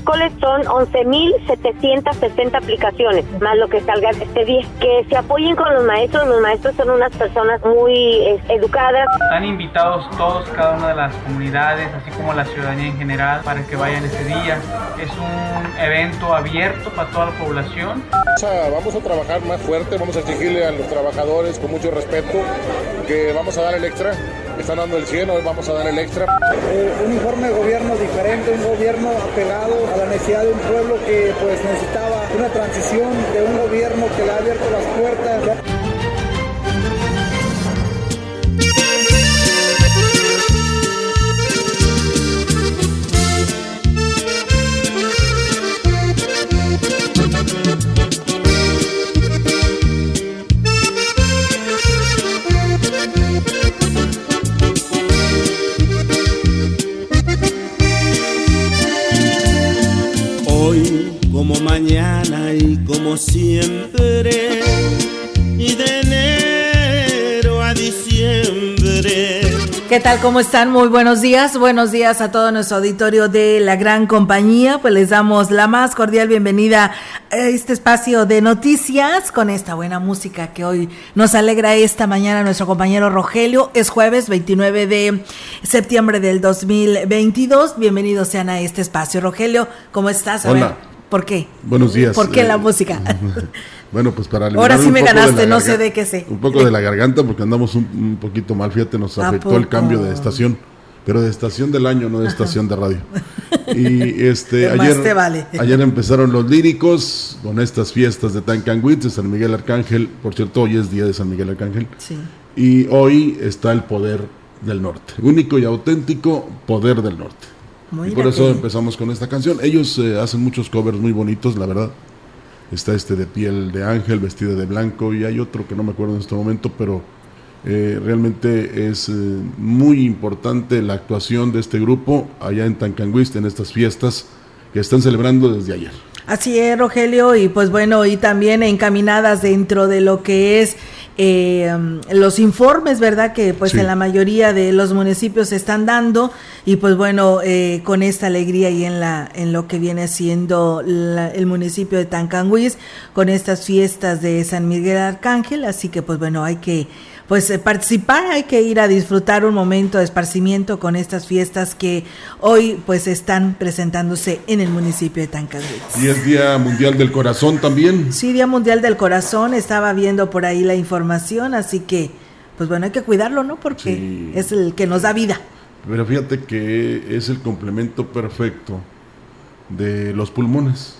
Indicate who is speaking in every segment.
Speaker 1: Miércoles son 11.760 aplicaciones, más lo que salga este día. Que se apoyen con los maestros, los maestros son unas personas muy educadas.
Speaker 2: Están invitados todos, cada una de las comunidades, así como la ciudadanía en general, para que vayan ese día. Es un evento abierto para toda la población.
Speaker 3: Vamos a trabajar más fuerte, vamos a exigirle a los trabajadores con mucho respeto que vamos a dar el extra están dando el 100, hoy vamos a dar el extra.
Speaker 4: Eh, un informe de gobierno diferente, un gobierno apegado a la necesidad de un pueblo que pues necesitaba una transición de un gobierno que le ha abierto las puertas.
Speaker 5: Mañana y como siempre, y de enero a diciembre.
Speaker 6: ¿Qué tal? ¿Cómo están? Muy buenos días. Buenos días a todo nuestro auditorio de la gran compañía. Pues les damos la más cordial bienvenida a este espacio de noticias con esta buena música que hoy nos alegra esta mañana nuestro compañero Rogelio. Es jueves 29 de septiembre del 2022. Bienvenidos sean a este espacio. Rogelio, ¿cómo estás?
Speaker 3: Hola.
Speaker 6: ¿Por qué?
Speaker 3: Buenos días.
Speaker 6: ¿Por qué la eh, música?
Speaker 3: Bueno, pues para
Speaker 6: Ahora sí me ganaste, no sé de qué sé.
Speaker 3: Un poco de la garganta porque andamos un, poquito mal, fíjate, nos afectó el cambio de estación, pero de estación del año, no de estación de radio. Y este ayer,
Speaker 6: vale.
Speaker 3: ayer empezaron los líricos con estas fiestas de Tancanguit, de San Miguel Arcángel, por cierto, hoy es día de San Miguel Arcángel.
Speaker 6: Sí.
Speaker 3: Y hoy está el poder del norte, único y auténtico poder del norte y por eso empezamos con esta canción. Ellos eh, hacen muchos covers muy bonitos, la verdad. Está este de piel de ángel, vestido de blanco, y hay otro que no me acuerdo en este momento, pero eh, realmente es eh, muy importante la actuación de este grupo allá en Tancanguiste, en estas fiestas que están celebrando desde ayer.
Speaker 6: Así es, Rogelio, y pues bueno, y también encaminadas dentro de lo que es eh, los informes, ¿verdad? Que pues en la mayoría de los municipios se están dando y pues bueno, eh, con esta alegría y en, la, en lo que viene siendo el municipio de Tancanguis, con estas fiestas de San Miguel Arcángel, así que pues bueno, hay que pues eh, participar, hay que ir a disfrutar un momento de esparcimiento con estas fiestas que hoy pues están presentándose en el municipio de Tancadero.
Speaker 3: Y es Día Mundial del Corazón también.
Speaker 6: Sí, Día Mundial del Corazón, estaba viendo por ahí la información, así que pues bueno, hay que cuidarlo, ¿no? Porque es el que nos da vida.
Speaker 3: Pero fíjate que es el complemento perfecto de los pulmones.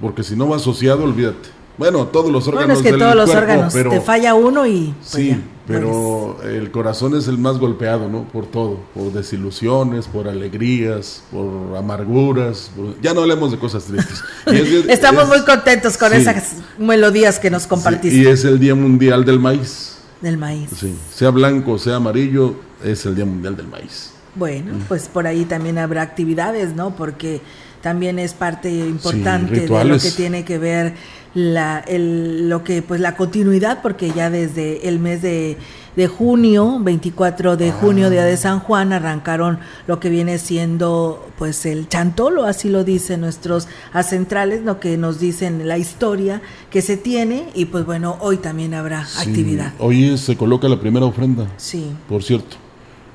Speaker 3: Porque si no va asociado, olvídate. Bueno, todos los órganos.
Speaker 6: Bueno, es que todos los órganos, te falla uno y.
Speaker 3: Pues sí, pero el corazón es el más golpeado, ¿no? Por todo, por desilusiones, por alegrías, por amarguras. Ya no hablemos de cosas tristes.
Speaker 6: Estamos muy contentos con esas melodías que nos compartiste.
Speaker 3: y es el Día Mundial del Maíz.
Speaker 6: Del maíz.
Speaker 3: Sí, sea blanco, sea amarillo, es el Día Mundial del Maíz.
Speaker 6: Bueno, pues por ahí también habrá actividades, ¿no? Porque también es parte importante de lo que tiene que ver la, el, lo que pues la continuidad porque ya desde el mes de, de junio 24 de junio día de San Juan arrancaron lo que viene siendo pues el chantolo así lo dicen nuestros acentrales lo que nos dicen la historia que se tiene y pues bueno hoy también habrá actividad.
Speaker 3: hoy se coloca la primera ofrenda
Speaker 6: sí.
Speaker 3: por cierto.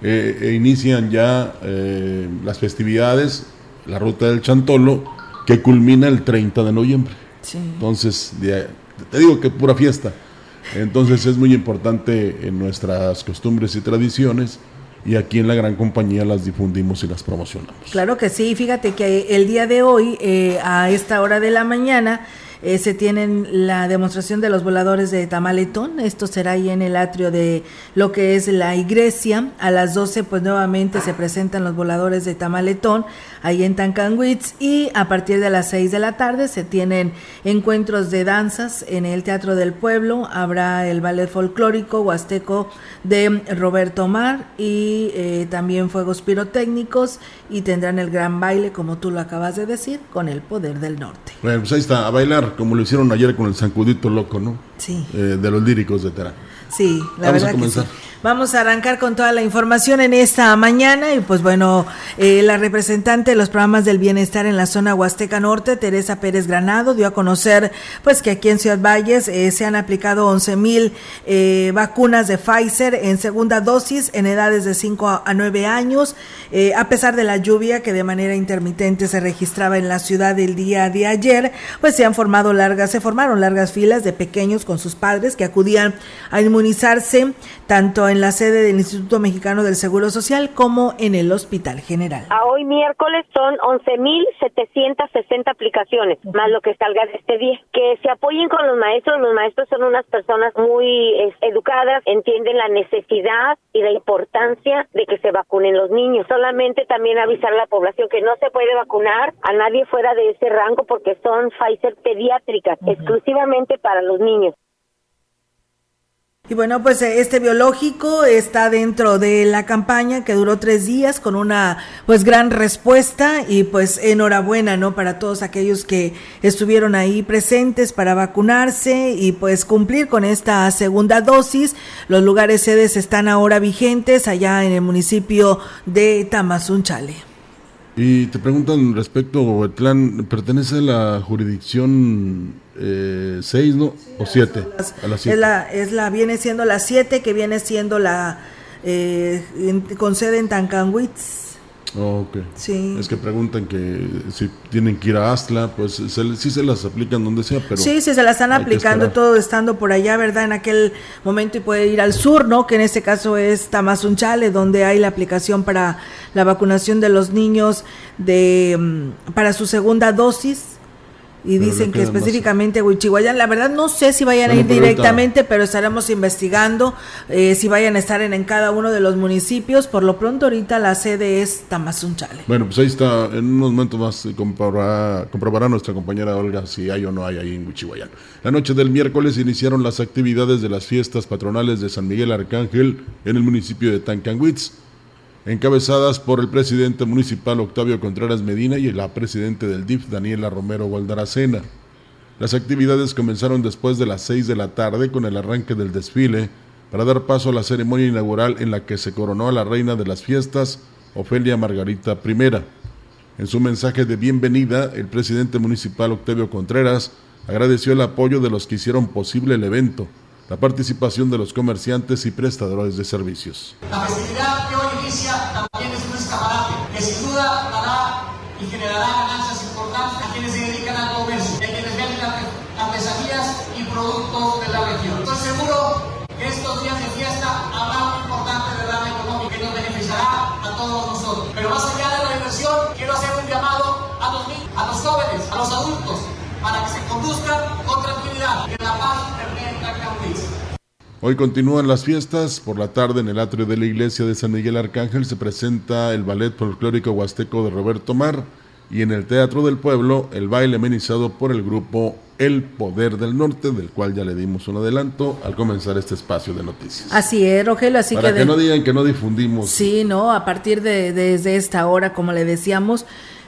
Speaker 3: Eh, e inician ya eh, las festividades la ruta del chantolo que culmina el 30 de noviembre entonces, te digo que pura fiesta. Entonces es muy importante en nuestras costumbres y tradiciones y aquí en la gran compañía las difundimos y las promocionamos.
Speaker 6: Claro que sí, fíjate que el día de hoy, eh, a esta hora de la mañana, eh, se tienen la demostración de los voladores de Tamaletón. Esto será ahí en el atrio de lo que es la iglesia. A las 12, pues nuevamente se presentan los voladores de Tamaletón ahí en Tancanwitz. Y a partir de las 6 de la tarde se tienen encuentros de danzas en el Teatro del Pueblo. Habrá el ballet folclórico huasteco de Roberto Mar y eh, también fuegos pirotécnicos. Y tendrán el gran baile, como tú lo acabas de decir, con el poder del norte.
Speaker 3: Bueno, pues ahí está, a bailar como lo hicieron ayer con el Zancudito Loco, ¿no?
Speaker 6: Sí.
Speaker 3: Eh, de los líricos de Terán.
Speaker 6: Sí, la verdad que sí. Vamos a arrancar con toda la información en esta mañana y pues bueno, eh, la representante de los programas del bienestar en la zona Huasteca Norte, Teresa Pérez Granado, dio a conocer pues que aquí en Ciudad Valles eh, se han aplicado 11 mil eh, vacunas de Pfizer en segunda dosis en edades de 5 a 9 años, a pesar de la lluvia que de manera intermitente se registraba en la ciudad el día de ayer, pues se han formado largas, se formaron largas filas de pequeños con sus padres que acudían a inmunizarse tanto en la sede del Instituto Mexicano del Seguro Social como en el Hospital General.
Speaker 1: A hoy miércoles son 11.760 aplicaciones, más lo que salga de este día. Que se apoyen con los maestros, los maestros son unas personas muy educadas, entienden la necesidad y la importancia de que se vacunen los niños. Solamente también avisar a la población que no se puede vacunar a nadie fuera de ese rango porque son Pfizer pediátricas, exclusivamente para los niños.
Speaker 6: Y bueno, pues eh, este biológico está dentro de la campaña que duró tres días con una pues gran respuesta y pues enhorabuena, ¿no? Para todos aquellos que estuvieron ahí presentes para vacunarse y pues cumplir con esta segunda dosis. Los lugares sedes están ahora vigentes allá en el municipio de Tamazunchale.
Speaker 3: Y te preguntan respecto, clan pertenece a la jurisdicción eh, seis, ¿no? o siete.
Speaker 6: a las siete. Es, la, es la, viene siendo la siete, que viene siendo la, eh, con sede en Tancanwitz.
Speaker 3: Oh. Sí. Es que preguntan que si tienen que ir a Astla, pues se, sí se las aplican donde sea, pero...
Speaker 6: Sí, sí, se las están aplicando todo estando por allá, ¿verdad? En aquel momento y puede ir al sur, ¿no? Que en este caso es Tamazunchale, donde hay la aplicación para la vacunación de los niños de mm, para su segunda dosis y dicen que específicamente Huichihuayán, la verdad no sé si vayan a ir directamente, pero estaremos investigando eh, si vayan a estar en, cada uno de los municipios. Por lo pronto ahorita la sede es Tamazunchale.
Speaker 3: Bueno, pues ahí está, en unos momentos más comprobará, comprobará nuestra compañera Olga si hay o no hay ahí en Huichihuayán. La noche del miércoles iniciaron las actividades de las fiestas patronales de San Miguel Arcángel en el municipio de Tancanwitz encabezadas por el presidente municipal Octavio Contreras Medina y la presidente del DIF Daniela Romero Gualdaracena. Las actividades comenzaron después de las 6 de la tarde con el arranque del desfile para dar paso a la ceremonia inaugural en la que se coronó a la reina de las fiestas, Ofelia Margarita I. En su mensaje de bienvenida, el presidente municipal Octavio Contreras agradeció el apoyo de los que hicieron posible el evento, la participación de los comerciantes y prestadores de servicios.
Speaker 7: La festividad que hoy inicia también es un escaparate que sin duda dará y generará ganancias importantes a quienes se dedican al comercio, a quienes venden artesanías y productos de la región. Estoy seguro que estos días de fiesta habrá un importante derrame económico que nos beneficiará a todos nosotros. Pero más allá de la diversión, quiero hacer un llamado a los a los jóvenes, a los adultos, para que se conduzcan con tranquilidad y la paz
Speaker 3: Hoy continúan las fiestas. Por la tarde, en el atrio de la iglesia de San Miguel Arcángel, se presenta el ballet folclórico huasteco de Roberto Mar. Y en el Teatro del Pueblo, el baile amenizado por el grupo El Poder del Norte, del cual ya le dimos un adelanto al comenzar este espacio de noticias.
Speaker 6: Así es, Rogelio, así
Speaker 3: Para
Speaker 6: que...
Speaker 3: no digan que no difundimos.
Speaker 6: Sí, no, a partir de desde esta hora, como le decíamos,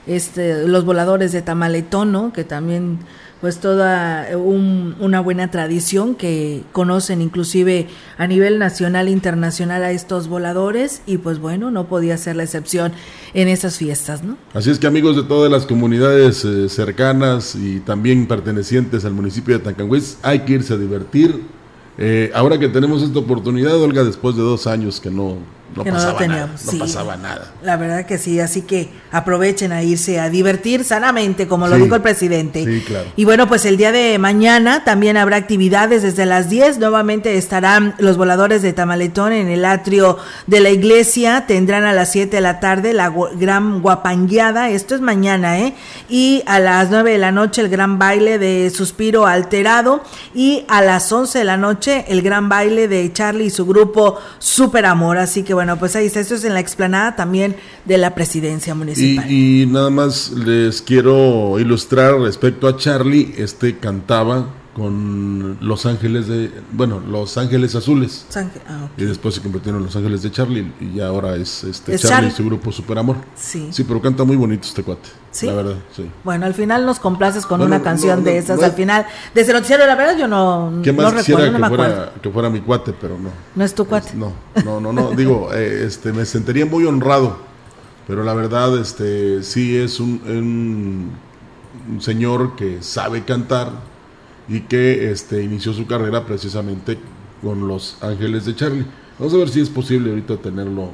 Speaker 6: este, los voladores de Tamaletón, ¿no? Que también pues toda una buena tradición que conocen inclusive a nivel nacional e internacional a estos voladores y pues bueno, no podía ser la excepción en esas fiestas, ¿no?
Speaker 3: Así es que amigos de todas las comunidades eh, cercanas y también pertenecientes al municipio de Tancanguis, hay que irse a divertir. Eh, ahora que tenemos esta oportunidad, Olga, después de dos años que no no,
Speaker 6: que
Speaker 3: pasaba,
Speaker 6: no, lo
Speaker 3: nada,
Speaker 6: teníamos.
Speaker 3: no
Speaker 6: Sí.
Speaker 3: pasaba nada.
Speaker 6: La verdad que sí, así que aprovechen a irse a divertir sanamente, como lo
Speaker 3: Sí.
Speaker 6: dijo el presidente.
Speaker 3: Sí, claro.
Speaker 6: Y bueno, pues el día de mañana también habrá actividades desde las 10. Nuevamente estarán los voladores de Tamaletón en el atrio de la iglesia. Tendrán a las 7 de la tarde la gran guapangueada. Esto es mañana, ¿eh? Y a las 9 de la noche el gran baile de Suspiro Alterado. Y a las 11 de la noche el gran baile de Charlie y su grupo Super Amor. Así que bueno, pues ahí está. Esto es en la explanada también de la presidencia municipal.
Speaker 3: Y, y nada más les quiero ilustrar respecto a Charlie, este cantaba con Los Ángeles de, bueno, Los Ángeles Azules.
Speaker 6: Ah.
Speaker 3: Y después se convirtieron en Los Ángeles de Charlie y ahora es este
Speaker 6: Es
Speaker 3: Charlie, y su grupo Super Amor.
Speaker 6: Sí.
Speaker 3: Sí, pero canta muy bonito este cuate.
Speaker 6: ¿Sí?
Speaker 3: La verdad, sí.
Speaker 6: Bueno, al final nos complaces con
Speaker 3: Bueno,
Speaker 6: una canción
Speaker 3: no,
Speaker 6: de esas.
Speaker 3: no.
Speaker 6: al final, de ese noticiero, la verdad, yo no,
Speaker 3: ¿Qué más quisiera
Speaker 6: recuerdo, no me
Speaker 3: que, fuera, que fuera mi cuate, pero no.
Speaker 6: No es tu cuate.
Speaker 3: No, no, no, no. Digo, eh, este, me sentiría muy honrado, pero la verdad, este, sí es un, un- un señor que sabe cantar y que este, inició su carrera precisamente con Los Ángeles de Charlie. Vamos a ver si es posible ahorita tenerlo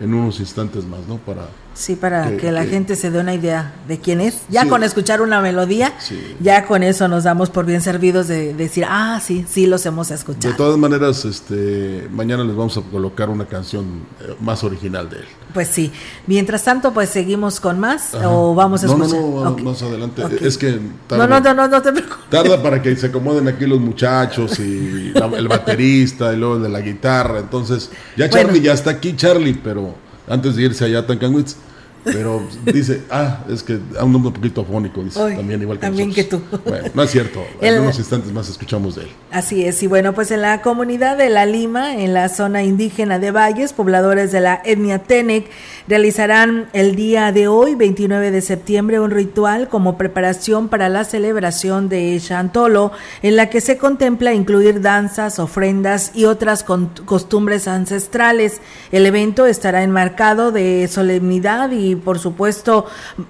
Speaker 3: en unos instantes más, ¿no? Para
Speaker 6: Sí, para
Speaker 3: que-
Speaker 6: que, la
Speaker 3: que-
Speaker 6: gente se dé una idea de quién es. Ya
Speaker 3: Sí.
Speaker 6: con escuchar una melodía,
Speaker 3: Sí.
Speaker 6: ya con eso nos damos por bien servidos de decir, ah, sí, sí los hemos
Speaker 3: De
Speaker 6: escuchado.
Speaker 3: todas maneras, este, mañana les vamos a colocar una canción eh, más original de él.
Speaker 6: Pues sí. Mientras tanto, pues seguimos con más
Speaker 3: Ajá.
Speaker 6: o vamos a escuchar.
Speaker 3: No, no, más adelante. Es que tarda,
Speaker 6: no, no, no, no te preocupes.
Speaker 3: tarda para que se acomoden aquí los muchachos y la- el baterista y luego el de la guitarra. Entonces, ya
Speaker 6: Bueno.
Speaker 3: Charlie ya está aquí, Charlie, pero antes de irse allá a Tancanwitz. Pero dice, ah, es que anda un poquito afónico, dice, también igual que
Speaker 6: también
Speaker 3: nosotros.
Speaker 6: que tú.
Speaker 3: Bueno, no es cierto. En unos instantes más escuchamos de él.
Speaker 6: Así es, y bueno, pues en la comunidad de La Lima, en la zona indígena de Valles, pobladores de la etnia Tenec realizarán el día de hoy, 29 de septiembre, un ritual como preparación para la celebración de Chantolo, en la que se contempla incluir danzas, ofrendas y otras costumbres ancestrales. El evento estará enmarcado de solemnidad y, por supuesto,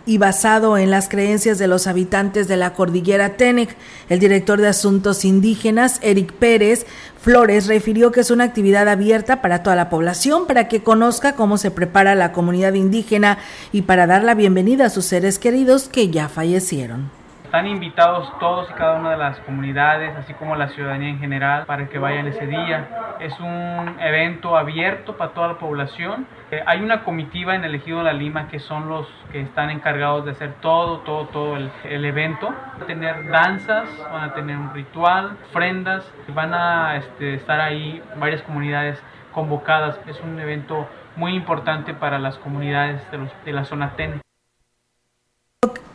Speaker 6: y basado en las creencias de los habitantes de la cordillera Tenec. El director de Asuntos Indígenas, Eric Pérez Flores, refirió que es una actividad abierta para toda la población, para que conozca cómo se prepara la comunidad indígena y para dar la bienvenida a sus seres queridos que ya fallecieron.
Speaker 2: Están invitados todos y cada una de las comunidades, así como la ciudadanía en general, para que vayan ese día. Es un evento abierto para toda la población. Eh, hay una comitiva en el Ejido de la Lima que son los que están encargados de hacer todo, todo, todo el, el evento. Van a tener danzas, van a tener un ritual, ofrendas, van a este, estar ahí varias comunidades convocadas. Es un evento muy importante para las comunidades de, los- de la zona TEN.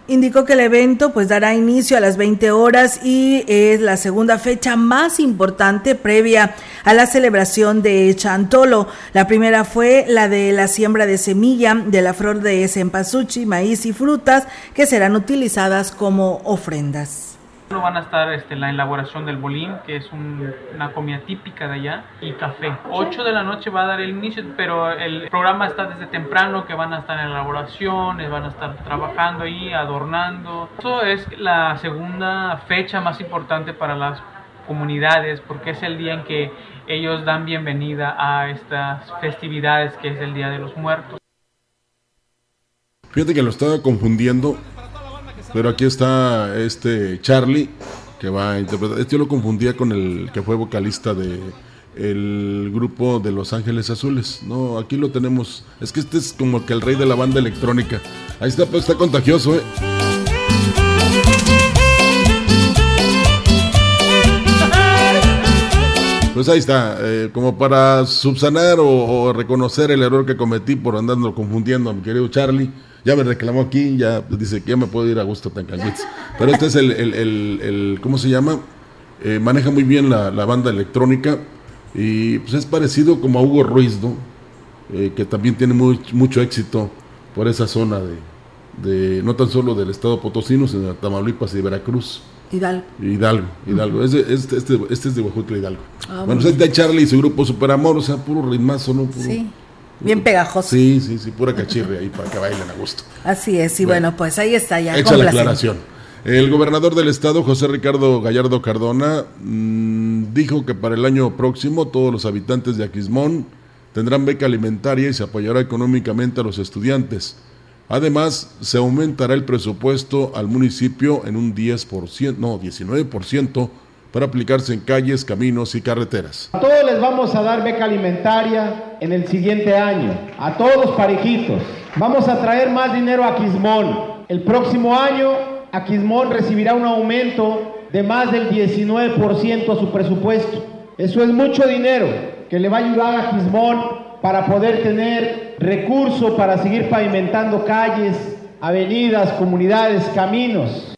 Speaker 6: Indicó que el evento pues dará inicio a las 20 horas y es la segunda fecha más importante previa a la celebración de Chantolo. La primera fue la de la siembra de semilla de la flor de cempasúchil, maíz y frutas que serán utilizadas como ofrendas.
Speaker 2: No van a estar este, la elaboración del bolín, que es un- una comida típica de allá, y café. 8 de la noche va a dar el inicio, pero el programa está desde temprano, que van a estar en elaboración, eh, van a estar trabajando ahí, adornando. Eso es la segunda fecha más importante para las comunidades, porque es el día en que ellos dan bienvenida a estas festividades, que es el Día de los Muertos.
Speaker 3: Fíjate que lo estaba confundiendo, pero aquí está este Charlie que va a interpretar. Este yo lo confundía con el que fue vocalista de el grupo de Los Ángeles Azules. No, aquí lo tenemos. Es que este es como que el rey de la banda electrónica. Ahí está, pues está contagioso, ¿eh? Pues ahí está, eh, como para subsanar o, reconocer el error que cometí por andarlo confundiendo a mi querido Charlie. Ya me reclamó aquí, ya dice que ya me puedo ir a gusto tan Tancanwitz. Pero este es el, el, el- el- ¿cómo se llama? Eh, maneja muy bien la, la banda electrónica y pues es parecido como a Hugo Ruiz, ¿no? Eh, que también tiene muy- mucho éxito por esa zona de, de, no tan solo del estado potosino, sino de Tamaulipas y de Veracruz.
Speaker 6: Hidalgo.
Speaker 3: Hidalgo, Hidalgo. Es de- este, este, este es de Huejutla, Hidalgo.
Speaker 6: Ah,
Speaker 3: bueno,
Speaker 6: muy
Speaker 3: pues está Charlie y su grupo Super Amor, o sea, puro ritmazo, ¿no? Puro-
Speaker 6: Sí, bien pegajoso.
Speaker 3: Sí, sí, sí, pura cachirre ahí para que bailen a gusto.
Speaker 6: Así es, y bueno,
Speaker 3: Bueno.
Speaker 6: pues ahí está ya.
Speaker 3: Hecha la aclaración. El gobernador del estado, José Ricardo Gallardo Cardona, mm, dijo que para el año próximo todos los habitantes de Aquismón tendrán beca alimentaria y se apoyará económicamente a los estudiantes. Además, se aumentará el presupuesto al municipio en un 10%, no, 19% para aplicarse en calles, caminos y carreteras.
Speaker 8: A todos les vamos a dar beca alimentaria en el siguiente año, a todos parejitos. Vamos a traer más dinero a Quismón. El próximo año, Aquismón recibirá un aumento de más del 19% a su presupuesto. Eso es mucho dinero que le va a ayudar a Quismón para poder tener recursos para seguir pavimentando calles, avenidas, comunidades, caminos.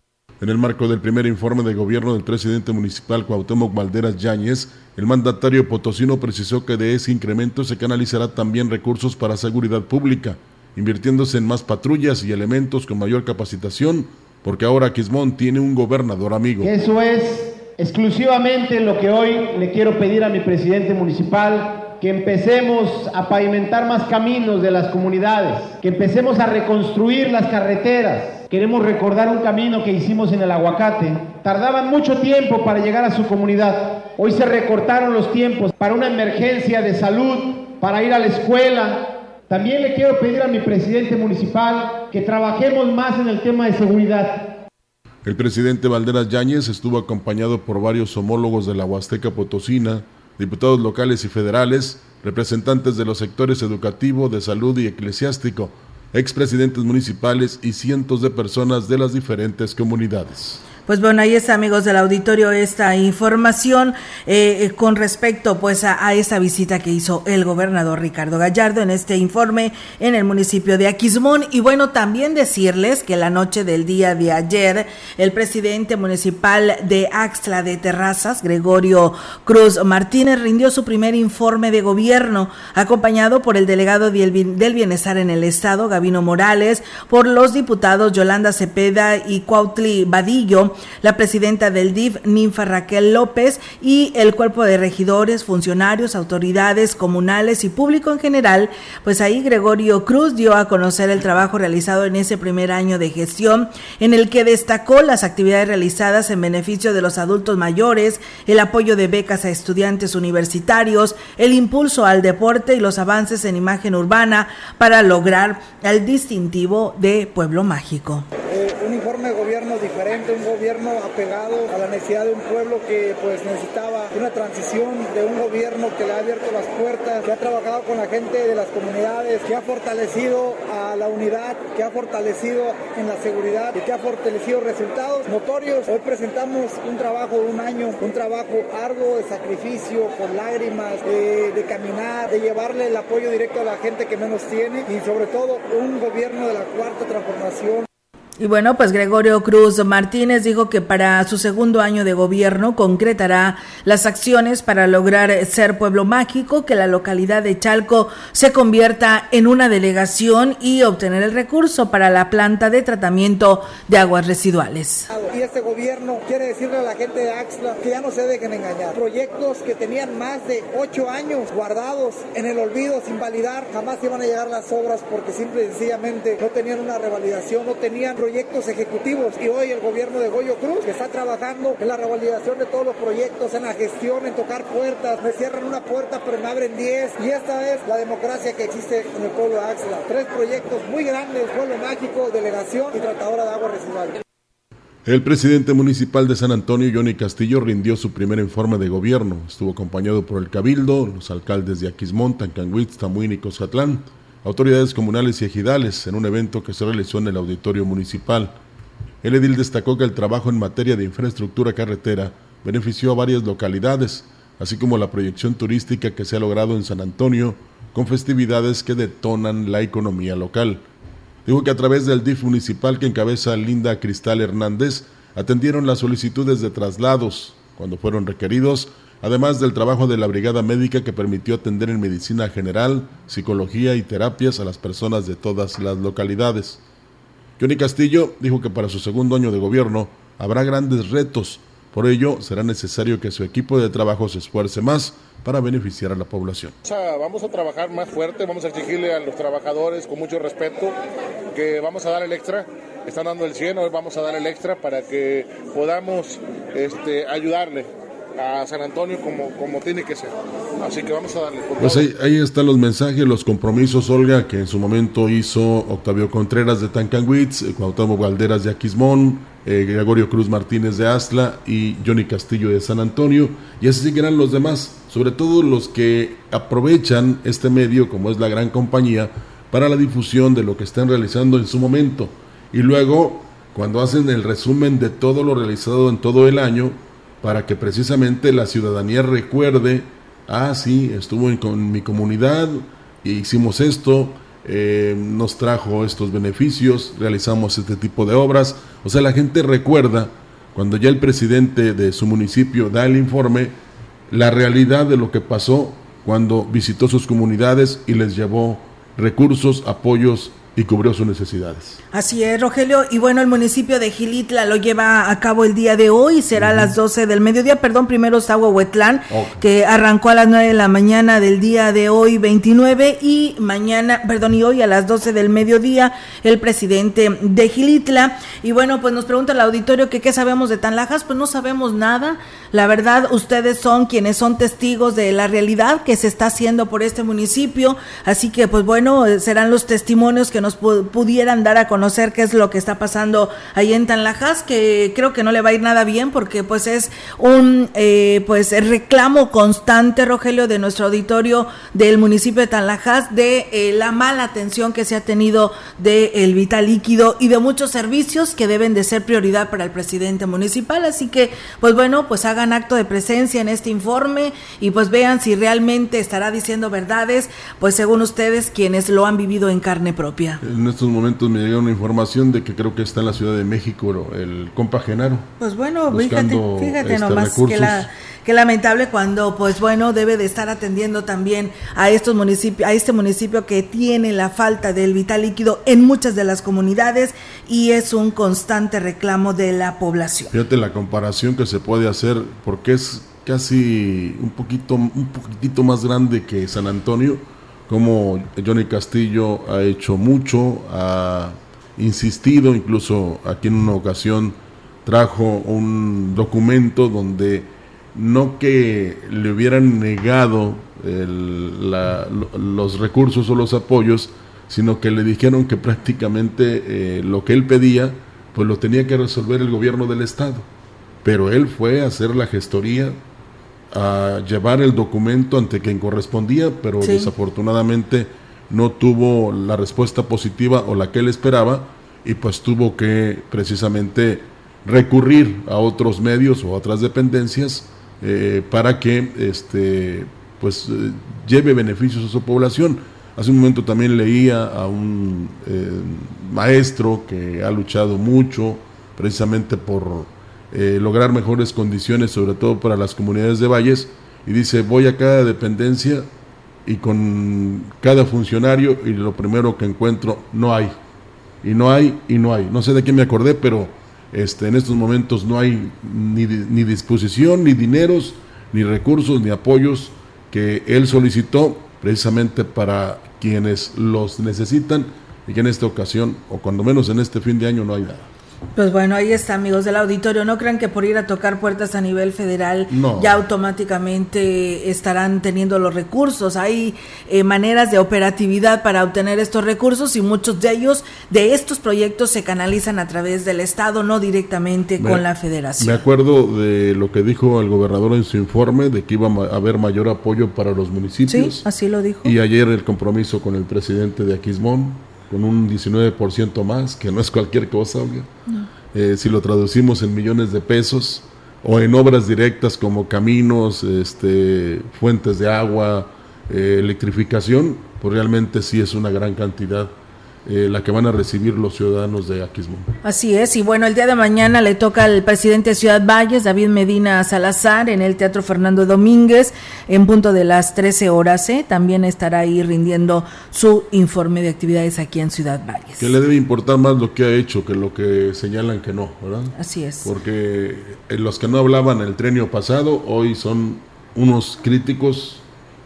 Speaker 3: En el marco del primer informe de gobierno del presidente municipal Cuauhtémoc Valderas Yáñez, el mandatario potosino precisó que de ese incremento se canalizará también recursos para seguridad pública, invirtiéndose en más patrullas y elementos con mayor capacitación, porque ahora Quismón tiene un gobernador amigo.
Speaker 8: Eso es exclusivamente lo que hoy le quiero pedir a mi presidente municipal que empecemos a pavimentar más caminos de las comunidades, que empecemos a reconstruir las carreteras. Queremos recordar un camino que hicimos en el aguacate. Tardaban mucho tiempo para llegar a su comunidad. Hoy se recortaron los tiempos para una emergencia de salud, para ir a la escuela. También le quiero pedir a mi presidente municipal que trabajemos más en el tema de seguridad.
Speaker 3: El presidente Valderas Yáñez estuvo acompañado por varios homólogos de la Huasteca Potosina, diputados locales y federales, representantes de los sectores educativo, de salud y eclesiástico, expresidentes municipales y cientos de personas de las diferentes comunidades.
Speaker 6: Pues bueno, ahí está, amigos del auditorio, esta información eh, eh, con respecto pues a, a, esa visita que hizo el gobernador Ricardo Gallardo en este informe en el municipio de Aquismón. Y bueno, también decirles que la noche del día de ayer, el presidente municipal de Axtla de Terrazas, Gregorio Cruz Martínez, rindió su primer informe de gobierno, acompañado por el delegado del Bienestar en el Estado, Gabino Morales, por los diputados Yolanda Cepeda y Cuautli Vadillo, la presidenta del DIF, Ninfa Raquel López, y el cuerpo de regidores, funcionarios, autoridades comunales y público en general, pues ahí Gregorio Cruz dio a conocer el trabajo realizado en ese primer año de gestión, en el que destacó las actividades realizadas en beneficio de los adultos mayores, el apoyo de becas a estudiantes universitarios, el impulso al deporte y los avances en imagen urbana para lograr el distintivo de Pueblo Mágico.
Speaker 4: Eh, un informe de gobierno diferente, un gobierno apegado a la necesidad de un pueblo que pues necesitaba una transición de un gobierno que le ha abierto las puertas, que ha trabajado con la gente de las comunidades, que ha fortalecido a la unidad, que ha fortalecido en la seguridad y que ha fortalecido resultados notorios. Hoy presentamos un trabajo de un año, un trabajo arduo de sacrificio, con lágrimas, de, de caminar, de llevarle el apoyo directo a la gente que menos tiene y sobre todo un gobierno de la cuarta transformación.
Speaker 6: Y bueno, pues Gregorio Cruz Martínez dijo que para su segundo año de gobierno concretará las acciones para lograr ser pueblo mágico, que la localidad de Chalco se convierta en una delegación y obtener el recurso para la planta de tratamiento de aguas residuales.
Speaker 4: Y este gobierno quiere decirle a la gente de Axla que ya no se dejen engañar. Proyectos que tenían más de ocho años guardados en el olvido sin validar, jamás iban a llegar las obras porque simple y sencillamente no tenían una revalidación, no tenían proyectos ejecutivos y hoy el gobierno de Goyo Cruz que está trabajando en la revalidación de todos los proyectos, en la gestión, en tocar puertas, me cierran una puerta pero me abren 10 y esta es la democracia que existe en el pueblo de Axla. Tres proyectos muy grandes, pueblo mágico, delegación y tratadora de agua residual.
Speaker 3: El presidente municipal de San Antonio, Johnny Castillo, rindió su primer informe de gobierno. Estuvo acompañado por el Cabildo, los alcaldes de Aquismón, Tancanguitz, Tamuín y Coscatlán autoridades comunales y ejidales en un evento que se realizó en el auditorio municipal. El edil destacó que el trabajo en materia de infraestructura carretera benefició a varias localidades, así como la proyección turística que se ha logrado en San Antonio con festividades que detonan la economía local. Dijo que a través del DIF municipal que encabeza Linda Cristal Hernández atendieron las solicitudes de traslados cuando fueron requeridos además del trabajo de la brigada médica que permitió atender en medicina general, psicología y terapias a las personas de todas las localidades. Johnny Castillo dijo que para su segundo año de gobierno habrá grandes retos, por ello será necesario que su equipo de trabajo se esfuerce más para beneficiar a la población.
Speaker 9: Vamos a trabajar más fuerte, vamos a exigirle a los trabajadores con mucho respeto que vamos a dar el extra, están dando el 100, hoy vamos a dar el extra para que podamos este, ayudarle a San Antonio como, como tiene que ser. Así que vamos a darle.
Speaker 3: Pues ahí, ahí, están los mensajes, los compromisos, Olga, que en su momento hizo Octavio Contreras de Tancanwitz, eh, Cuauhtémoc Valderas de Aquismón, eh, Gregorio Cruz Martínez de Astla y Johnny Castillo de San Antonio. Y así seguirán los demás, sobre todo los que aprovechan este medio, como es la gran compañía, para la difusión de lo que están realizando en su momento. Y luego, cuando hacen el resumen de todo lo realizado en todo el año, para que precisamente la ciudadanía recuerde, ah, sí, estuvo en con mi comunidad, y hicimos esto, eh, nos trajo estos beneficios, realizamos este tipo de obras. O sea, la gente recuerda, cuando ya el presidente de su municipio da el informe, la realidad de lo que pasó cuando visitó sus comunidades y les llevó recursos, apoyos y cubrió sus necesidades.
Speaker 6: Así es, Rogelio. Y bueno, el municipio de Gilitla lo lleva a cabo el día de hoy, será a las 12 del mediodía, perdón, primero es Huetlán, que arrancó a las 9 de la mañana del día de hoy 29 y mañana, perdón, y hoy a las 12 del mediodía el presidente de Gilitla. Y bueno, pues nos pregunta el auditorio que qué sabemos de Tanlajas, pues no sabemos nada. La verdad, ustedes son quienes son testigos de la realidad que se está haciendo por este municipio, así que pues bueno, serán los testimonios que nos pudieran dar a conocer qué es lo que está pasando ahí en Tanlajas, que creo que no le va a ir nada bien porque pues es un eh, pues reclamo constante, Rogelio, de nuestro auditorio del municipio de Tanlajas de eh, la mala atención que se ha tenido del el vital líquido y de muchos servicios que deben de ser prioridad para el presidente municipal. Así que, pues bueno, pues hagan acto de presencia en este informe y pues vean si realmente estará diciendo verdades, pues según ustedes, quienes lo han vivido en carne propia.
Speaker 3: En estos momentos me llegó una información de que creo que está en la Ciudad de México el compa Genaro.
Speaker 6: Pues bueno, fíjate, fíjate este, nomás que la que lamentable cuando pues bueno debe de estar atendiendo también a estos municipios a este municipio que tiene la falta del vital líquido en muchas de las comunidades y es un constante reclamo de la población.
Speaker 3: Fíjate la comparación que se puede hacer porque es casi un poquito un poquitito más grande que San Antonio como Johnny Castillo ha hecho mucho, ha insistido, incluso aquí en una ocasión trajo un documento donde no que le hubieran negado los recursos o los apoyos, sino que le dijeron que prácticamente eh, lo que él pedía, pues lo tenía que resolver el gobierno del estado. Pero él fue a hacer la gestoría, a llevar el documento ante quien correspondía, pero desafortunadamente no tuvo la respuesta positiva o la que él esperaba y pues tuvo que precisamente recurrir a otros medios o a otras dependencias eh, para que este pues eh, lleve beneficios a su población. Hace un momento también leía a un eh, maestro que ha luchado mucho precisamente por eh, lograr mejores condiciones, sobre todo para las comunidades de valles, y dice, voy a cada dependencia y con cada funcionario y lo primero que encuentro, no hay, y no hay, y no hay. No sé de qué me acordé, pero este, en estos momentos no hay ni, ni disposición, ni dineros, ni recursos, ni apoyos que él solicitó precisamente para quienes los necesitan y que en esta ocasión, o cuando menos en este fin de año, no hay nada.
Speaker 6: Pues bueno, ahí está, amigos del auditorio. No crean que por ir a tocar puertas a nivel federal ya automáticamente estarán teniendo los recursos. Hay eh, maneras de operatividad para obtener estos recursos y muchos de ellos, de estos proyectos, se canalizan a través del Estado, no directamente con la federación.
Speaker 3: Me acuerdo de lo que dijo el gobernador en su informe, de que iba a haber mayor apoyo para los municipios.
Speaker 6: Sí, así lo dijo.
Speaker 3: Y ayer el compromiso con el presidente de Aquismón con un 19% más, que no es cualquier cosa, eh, si lo traducimos en millones de pesos o en obras directas como caminos, este, fuentes de agua, eh, electrificación, pues realmente sí es una gran cantidad eh, la que van a recibir los ciudadanos de Aquismón.
Speaker 6: Así es, y bueno, el día de mañana le toca al presidente de Ciudad Valles, David Medina Salazar, en el Teatro Fernando Domínguez, en punto de las 13 horas. ¿eh? También estará ahí rindiendo su informe de actividades aquí en Ciudad Valles.
Speaker 3: Que le debe importar más lo que ha hecho que lo que señalan que no, ¿verdad?
Speaker 6: Así es.
Speaker 3: Porque los que no hablaban el trenio pasado, hoy son unos críticos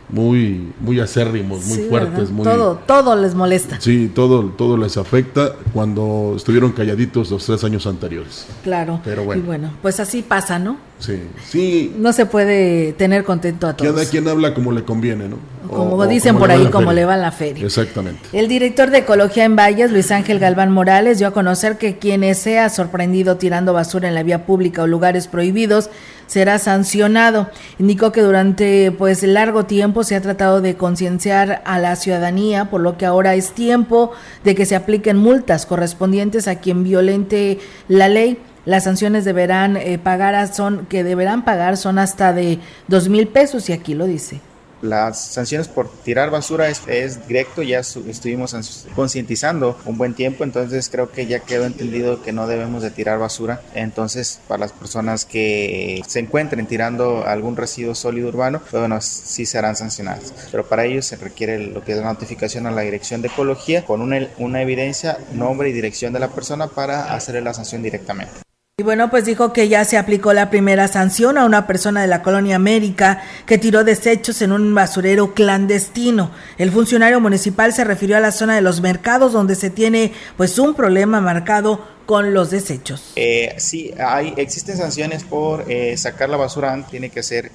Speaker 3: muy, muy acérrimos, muy fuertes, muy
Speaker 6: todo, todo les molesta.
Speaker 3: Sí, todo, todo les afecta cuando estuvieron calladitos los tres años anteriores.
Speaker 6: Claro. Pero bueno. Y bueno, pues así pasa, ¿no?
Speaker 3: Sí, sí.
Speaker 6: No se puede tener contento a todos.
Speaker 3: Cada quien habla como le conviene, ¿no?
Speaker 6: como dicen por ahí, como le va la feria.
Speaker 3: Exactamente.
Speaker 6: El director de Ecología en Valles, Luis Ángel Galván Morales, dio a conocer que quienes sea sorprendido tirando basura en la vía pública o lugares prohibidos será sancionado. Indicó que durante pues largo tiempo se ha tratado de concienciar a la ciudadanía, por lo que ahora es tiempo de que se apliquen multas correspondientes a quien violente la ley. Las sanciones deberán eh, pagar son que deberán pagar son hasta de dos mil pesos y aquí lo dice.
Speaker 10: Las sanciones por tirar basura es, directo, ya estuvimos concientizando un buen tiempo, entonces creo que ya quedó entendido que no debemos de tirar basura. Entonces, para las personas que se encuentren tirando algún residuo sólido urbano, pues bueno, sí serán sancionadas. Pero para ello se requiere lo que es la notificación a la Dirección de Ecología con una, una evidencia, nombre y dirección de la persona para hacerle la sanción directamente.
Speaker 6: Y bueno, pues dijo que ya se aplicó la primera sanción a una persona de la colonia América que tiró desechos en un basurero clandestino. El funcionario municipal se refirió a la zona de los mercados donde se tiene pues un problema marcado con los desechos.
Speaker 10: Eh, sí, hay, existen sanciones por eh, sacar la basura, tiene que ser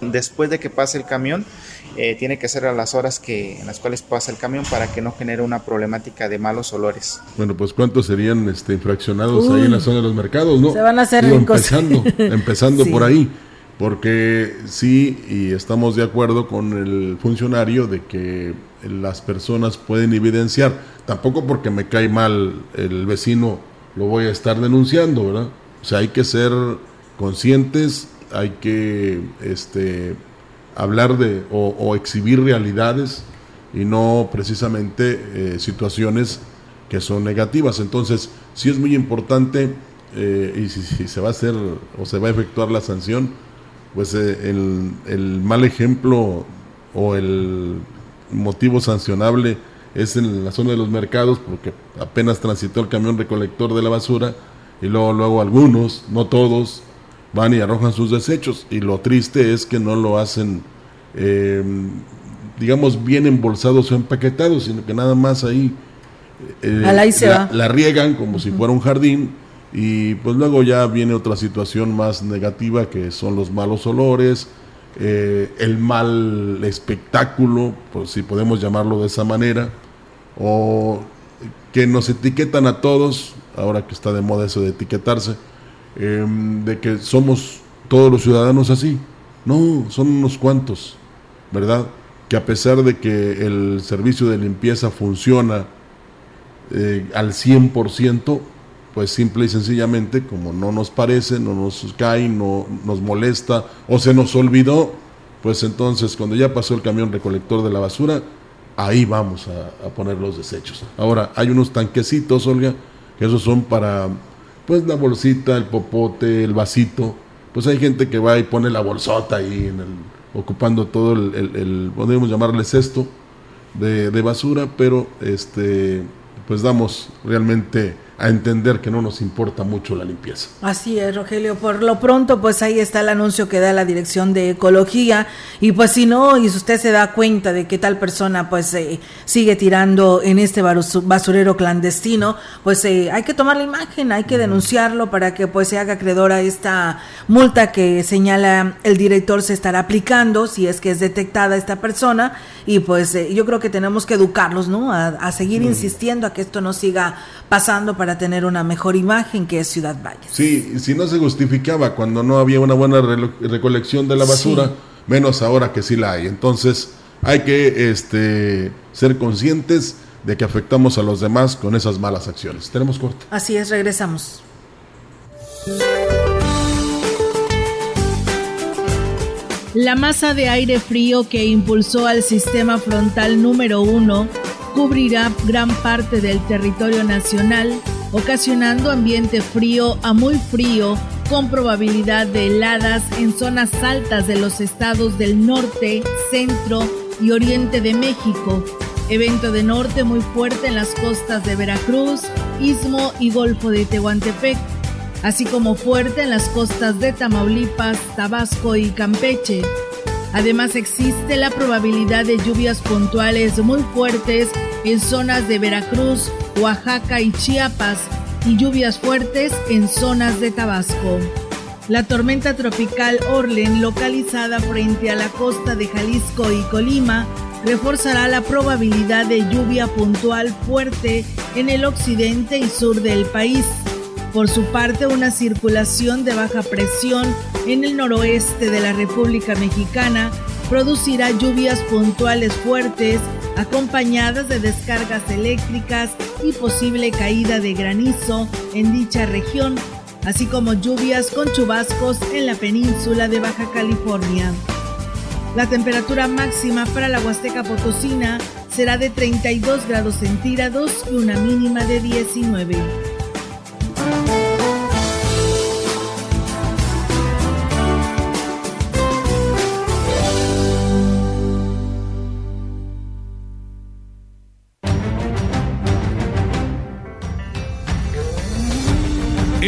Speaker 10: después de que pase el camión eh, tiene que ser a las horas que, en las cuales pasa el camión para que no genere una problemática de malos olores.
Speaker 3: Bueno, pues ¿cuántos serían este, infraccionados ahí en la zona de los mercados? ¿no?
Speaker 6: Se van a hacer
Speaker 3: Empezando, empezando por ahí, porque sí, y estamos de acuerdo con el funcionario de que las personas pueden evidenciar, tampoco porque me cae mal el vecino lo voy a estar denunciando, ¿verdad? O sea, hay que ser conscientes, hay que este, hablar de o, exhibir realidades y no precisamente eh, situaciones que son negativas. Entonces, sí es muy importante eh, y si, se va a hacer o se va a efectuar la sanción, pues eh, el, el, mal ejemplo o el motivo sancionable es en la zona de los mercados porque apenas transitó el camión recolector de la basura y luego, luego algunos, no todos, van y arrojan sus desechos. Y lo triste es que no lo hacen, eh, digamos, bien embolsados o empaquetados, sino que nada más ahí
Speaker 6: eh,
Speaker 3: la, riegan como si fuera un jardín. Y pues luego ya viene otra situación más negativa que son los malos olores, eh, el mal espectáculo, pues si podemos llamarlo de esa manera, o que nos etiquetan a todos, ahora que está de moda eso de etiquetarse, Em, de que somos todos los ciudadanos así. No, son unos cuantos, ¿verdad? Que a pesar de que el servicio de limpieza funciona eh, al 100%, pues simple y sencillamente, como no nos parece, no nos cae, no nos molesta o se nos olvidó, pues entonces cuando ya pasó el camión recolector de la basura, ahí vamos a, poner los desechos. Ahora, hay unos tanquecitos, Olga, que esos son para pues la bolsita, el popote, el vasito, pues hay gente que va y pone la bolsota ahí en el, ocupando todo el, el, podemos llamarle cesto de, de, basura, pero este pues damos realmente a entender que no nos importa mucho la limpieza.
Speaker 6: Así es, Rogelio. Por lo pronto, pues ahí está el anuncio que da la Dirección de Ecología. Y pues si no, y si usted se da cuenta de que tal persona pues eh, sigue tirando en este basurero clandestino, pues eh, hay que tomar la imagen, hay que denunciarlo para que pues se haga acreedora esta multa que señala el director se estará aplicando si es que es detectada esta persona. Y pues eh, yo creo que tenemos que educarlos, ¿no? A, seguir insistiendo a que esto no siga pasando para tener una mejor imagen que es Ciudad Valles.
Speaker 3: Sí, si no se justificaba cuando no había una buena recolección de la basura, menos ahora que sí la hay. Entonces hay que este, ser conscientes de que afectamos a los demás con esas malas acciones. Tenemos corte.
Speaker 6: Así es, regresamos. La masa de aire frío que impulsó al sistema frontal número uno cubrirá gran parte del territorio nacional, ocasionando ambiente frío a muy frío con probabilidad de heladas en zonas altas de los estados del norte, centro y oriente de México. Evento de norte muy fuerte en las costas de Veracruz, Istmo y Golfo de Tehuantepec, así como fuerte en las costas de Tamaulipas, Tabasco y Campeche. Además existe la probabilidad de lluvias puntuales muy fuertes en zonas de Veracruz, Oaxaca y Chiapas y lluvias fuertes en zonas de Tabasco. La tormenta tropical Orlen, localizada frente a la costa de Jalisco y Colima, reforzará la probabilidad de lluvia puntual fuerte en el occidente y sur del país. Por su parte, una circulación de baja presión en el noroeste de la República Mexicana producirá lluvias puntuales fuertes acompañadas de descargas eléctricas y posible caída de granizo en dicha región, así como lluvias con chubascos en la península de Baja California. La temperatura máxima para la Huasteca Potosina será de 32 grados centígrados y una mínima de 19.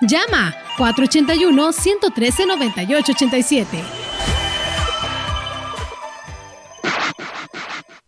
Speaker 11: Llama 481-113-9887.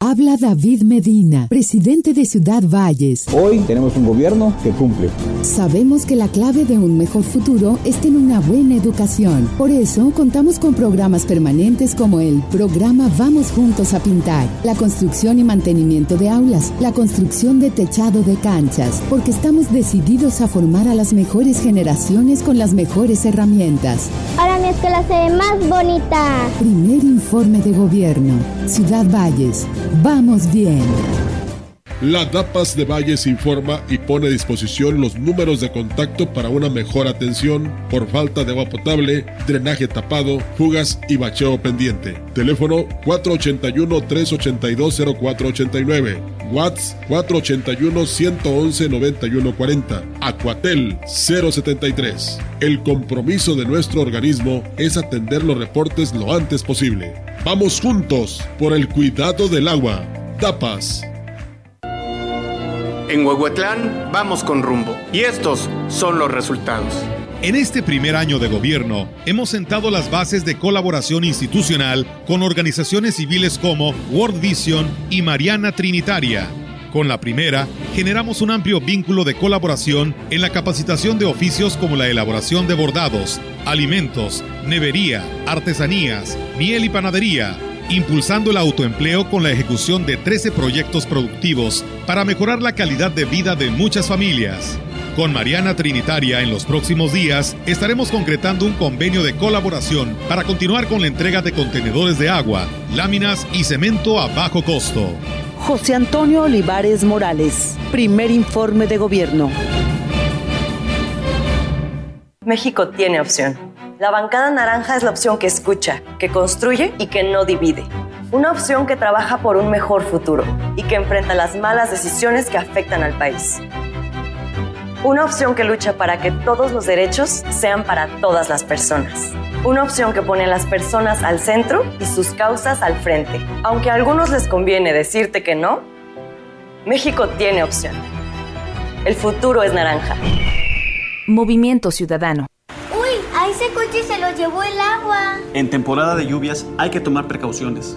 Speaker 12: Habla David Medina, presidente de Ciudad Valles.
Speaker 13: Hoy tenemos un gobierno que cumple.
Speaker 12: Sabemos que la clave de un mejor futuro está en una buena educación. Por eso contamos con programas permanentes como el programa Vamos Juntos a Pintar, la construcción y mantenimiento de aulas, la construcción de techado de canchas, porque estamos decididos a formar a las mejores generaciones con las mejores herramientas.
Speaker 14: Ahora mi escuela se ve más bonita.
Speaker 12: Primer informe de gobierno. Ciudad Valles. Vamos bien.
Speaker 3: La DAPAS de Valles informa y pone a disposición los números de contacto para una mejor atención por falta de agua potable, drenaje tapado, fugas y bacheo pendiente. Teléfono 481-382-0489. WhatsApp 481-111-9140. Acuatel 073. El compromiso de nuestro organismo es atender los reportes lo antes posible. Vamos juntos por el cuidado del agua. DAPAS.
Speaker 15: En Huehuetlán vamos con rumbo. Y estos son los resultados.
Speaker 16: En este primer año de gobierno, hemos sentado las bases de colaboración institucional con organizaciones civiles como World Vision y Mariana Trinitaria. Con la primera, generamos un amplio vínculo de colaboración en la capacitación de oficios como la elaboración de bordados, alimentos, nevería, artesanías, miel y panadería, impulsando el autoempleo con la ejecución de 13 proyectos productivos para mejorar la calidad de vida de muchas familias. Con Mariana Trinitaria en los próximos días estaremos concretando un convenio de colaboración para continuar con la entrega de contenedores de agua, láminas y cemento a bajo costo.
Speaker 17: José Antonio Olivares Morales, primer informe de gobierno.
Speaker 18: México tiene opción. La bancada naranja es la opción que escucha, que construye y que no divide. Una opción que trabaja por un mejor futuro y que enfrenta las malas decisiones que afectan al país. Una opción que lucha para que todos los derechos sean para todas las personas. Una opción que pone a las personas al centro y sus causas al frente. Aunque a algunos les conviene decirte que no, México tiene opción. El futuro es naranja.
Speaker 19: Movimiento Ciudadano.
Speaker 14: Uy, a ese coche se lo llevó el agua.
Speaker 20: En temporada de lluvias hay que tomar precauciones.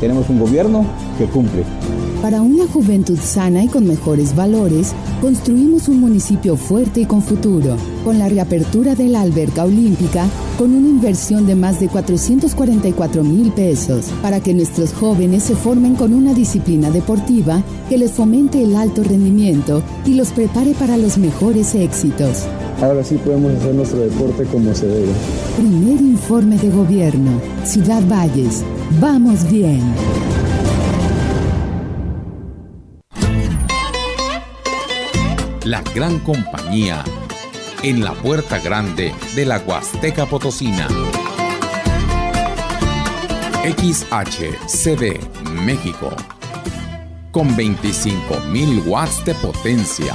Speaker 13: tenemos un gobierno que cumple.
Speaker 12: Para una juventud sana y con mejores valores, construimos un municipio fuerte y con futuro. Con la reapertura de la alberca olímpica, con una inversión de más de 444 mil pesos, para que nuestros jóvenes se formen con una disciplina deportiva que les fomente el alto rendimiento y los prepare para los mejores éxitos.
Speaker 13: Ahora sí podemos hacer nuestro deporte como se debe.
Speaker 12: Primer informe de gobierno. Ciudad Valles. Vamos bien.
Speaker 21: La gran compañía en la puerta grande de la Huasteca Potosina. XHCD México. Con 25.000 watts de potencia.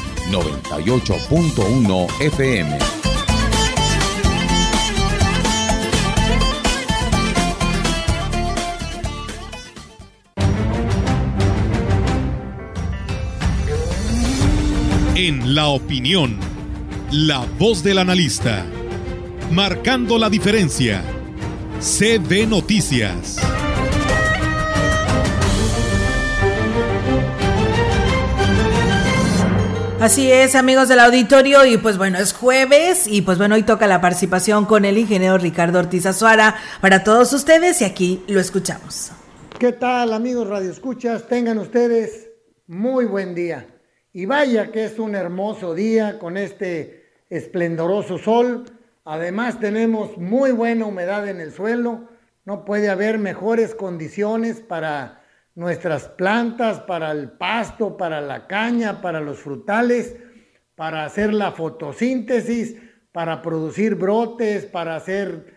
Speaker 21: 98.1 FM.
Speaker 16: En la opinión, la voz del analista, marcando la diferencia. CB Noticias.
Speaker 6: Así es, amigos del auditorio, y pues bueno, es jueves, y pues bueno, hoy toca la participación con el ingeniero Ricardo Ortiz Azuara para todos ustedes, y aquí lo escuchamos.
Speaker 22: ¿Qué tal, amigos Radio Escuchas? Tengan ustedes muy buen día. Y vaya que es un hermoso día con este esplendoroso sol. Además tenemos muy buena humedad en el suelo. No puede haber mejores condiciones para nuestras plantas, para el pasto, para la caña, para los frutales, para hacer la fotosíntesis, para producir brotes, para hacer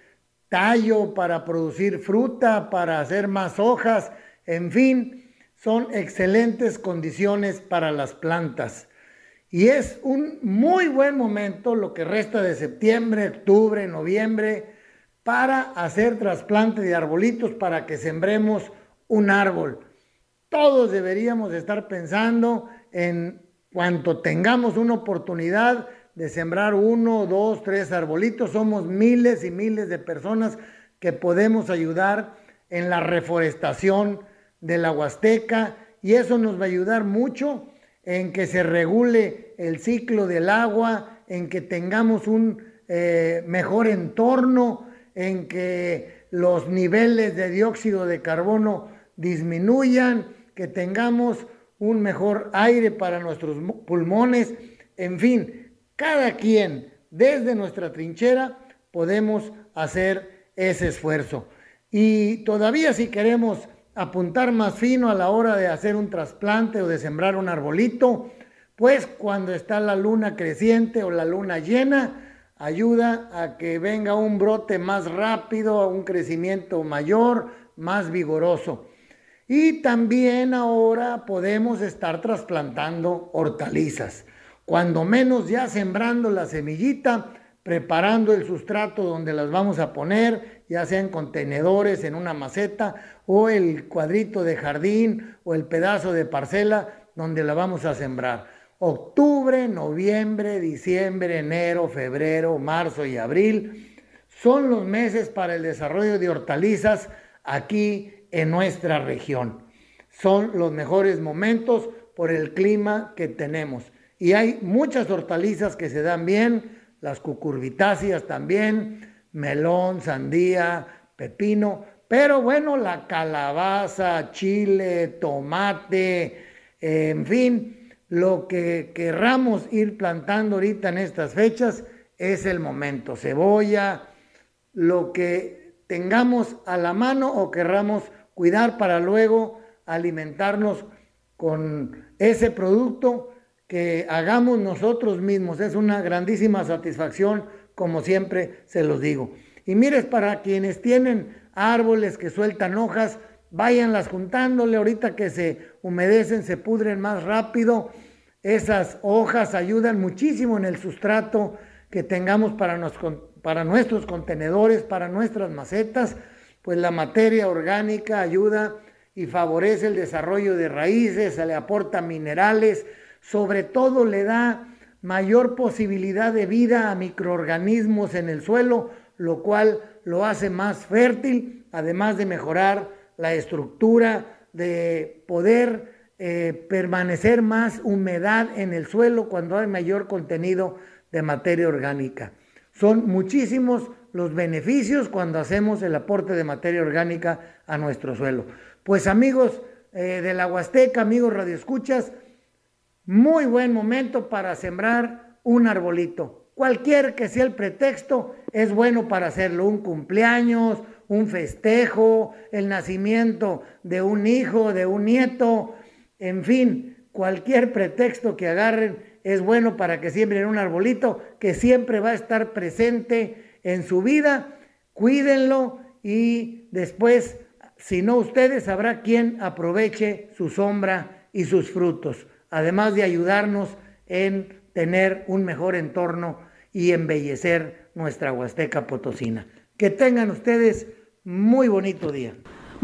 Speaker 22: tallo, para producir fruta, para hacer más hojas, en fin, son excelentes condiciones para las plantas. Y es un muy buen momento, lo que resta de septiembre, octubre, noviembre, para hacer trasplante de arbolitos, para que sembremos un árbol. Todos deberíamos estar pensando en cuanto tengamos una oportunidad de sembrar uno, dos, tres arbolitos. Somos miles y miles de personas que podemos ayudar en la reforestación de la Huasteca y eso nos va a ayudar mucho en que se regule el ciclo del agua, en que tengamos un eh, mejor entorno, en que los niveles de dióxido de carbono disminuyan, que tengamos un mejor aire para nuestros pulmones, en fin, cada quien desde nuestra trinchera podemos hacer ese esfuerzo. Y todavía si queremos apuntar más fino a la hora de hacer un trasplante o de sembrar un arbolito, pues cuando está la luna creciente o la luna llena, ayuda a que venga un brote más rápido, un crecimiento mayor, más vigoroso. Y también ahora podemos estar trasplantando hortalizas. Cuando menos ya sembrando la semillita, preparando el sustrato donde las vamos a poner, ya sea en contenedores, en una maceta, o el cuadrito de jardín, o el pedazo de parcela donde la vamos a sembrar. Octubre, noviembre, diciembre, enero, febrero, marzo y abril son los meses para el desarrollo de hortalizas aquí en nuestra región. Son los mejores momentos por el clima que tenemos. Y hay muchas hortalizas que se dan bien, las cucurbitáceas también, melón, sandía, pepino, pero bueno, la calabaza, chile, tomate, en fin, lo que querramos ir plantando ahorita en estas fechas es el momento. Cebolla, lo que tengamos a la mano o querramos cuidar para luego alimentarnos con ese producto que hagamos nosotros mismos. Es una grandísima satisfacción, como siempre se los digo. Y mires, para quienes tienen árboles que sueltan hojas, váyanlas juntándole, ahorita que se humedecen, se pudren más rápido. Esas hojas ayudan muchísimo en el sustrato que tengamos para, para nuestros contenedores, para nuestras macetas, pues la materia orgánica ayuda y favorece el desarrollo de raíces, se le aporta minerales, sobre todo le da mayor posibilidad de vida a microorganismos en el suelo, lo cual lo hace más fértil, además de mejorar la estructura, de poder eh, permanecer más humedad en el suelo cuando hay mayor contenido de materia orgánica. Son muchísimos los beneficios cuando hacemos el aporte de materia orgánica a nuestro suelo. Pues amigos eh, de la Huasteca, amigos radioescuchas, muy buen momento para sembrar un arbolito. Cualquier que sea el pretexto, es bueno para hacerlo. Un cumpleaños, un festejo, el nacimiento de un hijo, de un nieto, en fin, cualquier pretexto que agarren es bueno para que siembren un arbolito que siempre va a estar presente en su vida. Cuídenlo y después si no ustedes, habrá quien aproveche su sombra y sus frutos, además de ayudarnos en tener un mejor entorno y embellecer nuestra Huasteca Potosina. Que tengan ustedes muy bonito día.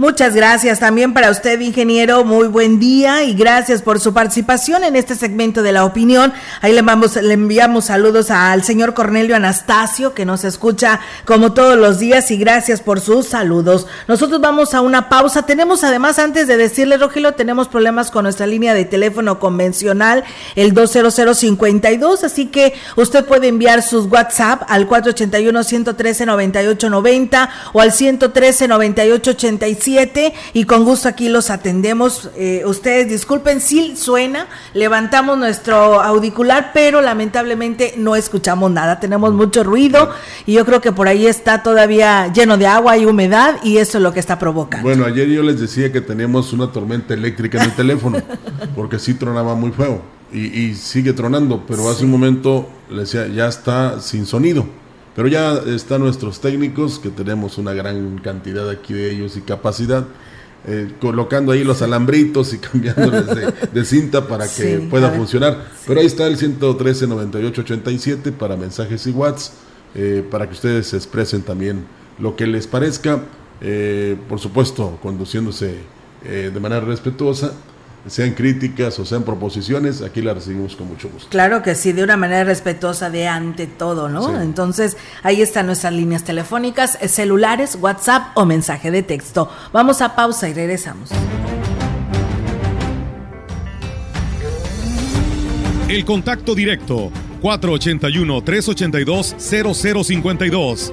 Speaker 6: Muchas gracias también para usted, ingeniero. Muy buen día y gracias por su participación en este segmento de la opinión. Ahí le, vamos, le enviamos saludos al señor Cornelio Anastasio, que nos escucha como todos los días, y gracias por sus saludos. Nosotros vamos a una pausa. Tenemos además, antes de decirle, Rogelio, tenemos problemas con nuestra línea de teléfono convencional, el 20052, así que usted puede enviar sus WhatsApp al 481-113-9890 o al 113-9887 y con gusto aquí los atendemos. Eh, ustedes disculpen si suena, levantamos nuestro auricular, pero lamentablemente no escuchamos nada. Tenemos mucho ruido y yo creo que por ahí está todavía lleno de agua y humedad y eso es lo que está provocando.
Speaker 3: Bueno, ayer yo les decía que teníamos una tormenta eléctrica en el teléfono porque sí tronaba muy feo y, sigue tronando, pero hace un momento le decía ya está sin sonido. Pero ya están nuestros técnicos, que tenemos una gran cantidad aquí de ellos y capacidad, eh, colocando ahí los alambritos y cambiándoles de, cinta para que pueda funcionar. Pero ahí está el 113 98 87 para mensajes y WhatsApp, eh, para que ustedes se expresen también lo que les parezca, eh, por supuesto, conduciéndose de manera respetuosa sean críticas o sean proposiciones, aquí las recibimos con mucho gusto.
Speaker 6: Claro que sí, de una manera respetuosa de ante todo, ¿no? Entonces, ahí están nuestras líneas telefónicas, eh, celulares, WhatsApp o mensaje de texto. Vamos a pausa y regresamos.
Speaker 16: El contacto directo 481 382 0052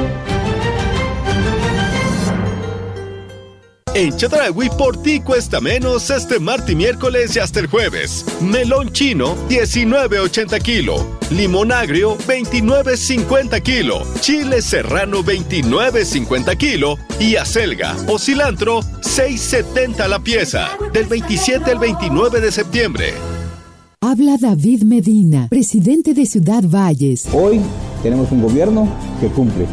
Speaker 23: En Chedragui por ti cuesta menos este martes y miércoles y hasta el jueves. Melón chino 19.80 kilo. Limón agrio 29.50 kilo. Chile serrano 29.50 kilo. Y acelga o cilantro 6.70 la pieza. Del 27 al 29 de septiembre.
Speaker 12: Habla David Medina, presidente de Ciudad Valles.
Speaker 13: Hoy tenemos un gobierno que cumple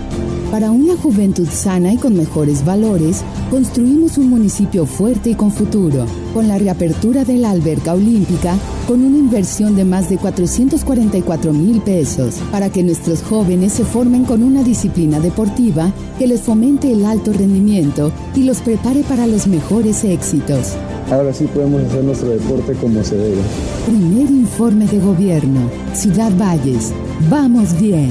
Speaker 12: para una juventud sana y con mejores valores, construimos un municipio fuerte y con futuro. Con la reapertura de la alberca olímpica, con una inversión de más de 444 mil pesos, para que nuestros jóvenes se formen con una disciplina deportiva que les fomente el alto rendimiento y los prepare para los mejores éxitos.
Speaker 13: Ahora sí podemos hacer nuestro deporte como se debe.
Speaker 12: Primer informe de gobierno. Ciudad Valles. Vamos bien.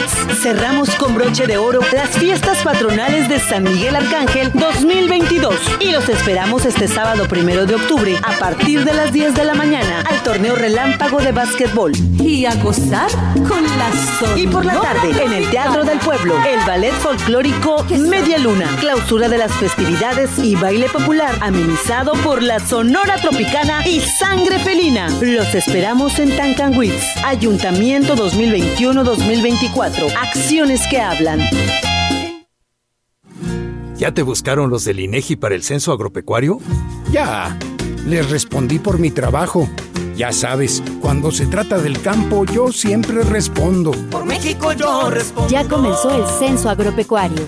Speaker 17: Cerramos con broche de oro las fiestas patronales de San Miguel Arcángel 2022 y los esperamos este sábado primero de octubre a partir de las 10 de la mañana al torneo relámpago de básquetbol.
Speaker 24: Y a gozar con las
Speaker 17: Y por la tarde, en el Teatro del Pueblo, el ballet folclórico Media Luna, clausura de las festividades y baile popular, amenizado por la Sonora Tropicana y Sangre Felina. Los esperamos en Tancanwitz, Ayuntamiento 2021-2024 acciones que hablan.
Speaker 25: ¿Ya te buscaron los del INEGI para el censo agropecuario?
Speaker 26: Ya. Les respondí por mi trabajo. Ya sabes, cuando se trata del campo, yo siempre respondo.
Speaker 27: Por México yo respondo.
Speaker 28: Ya comenzó el censo agropecuario.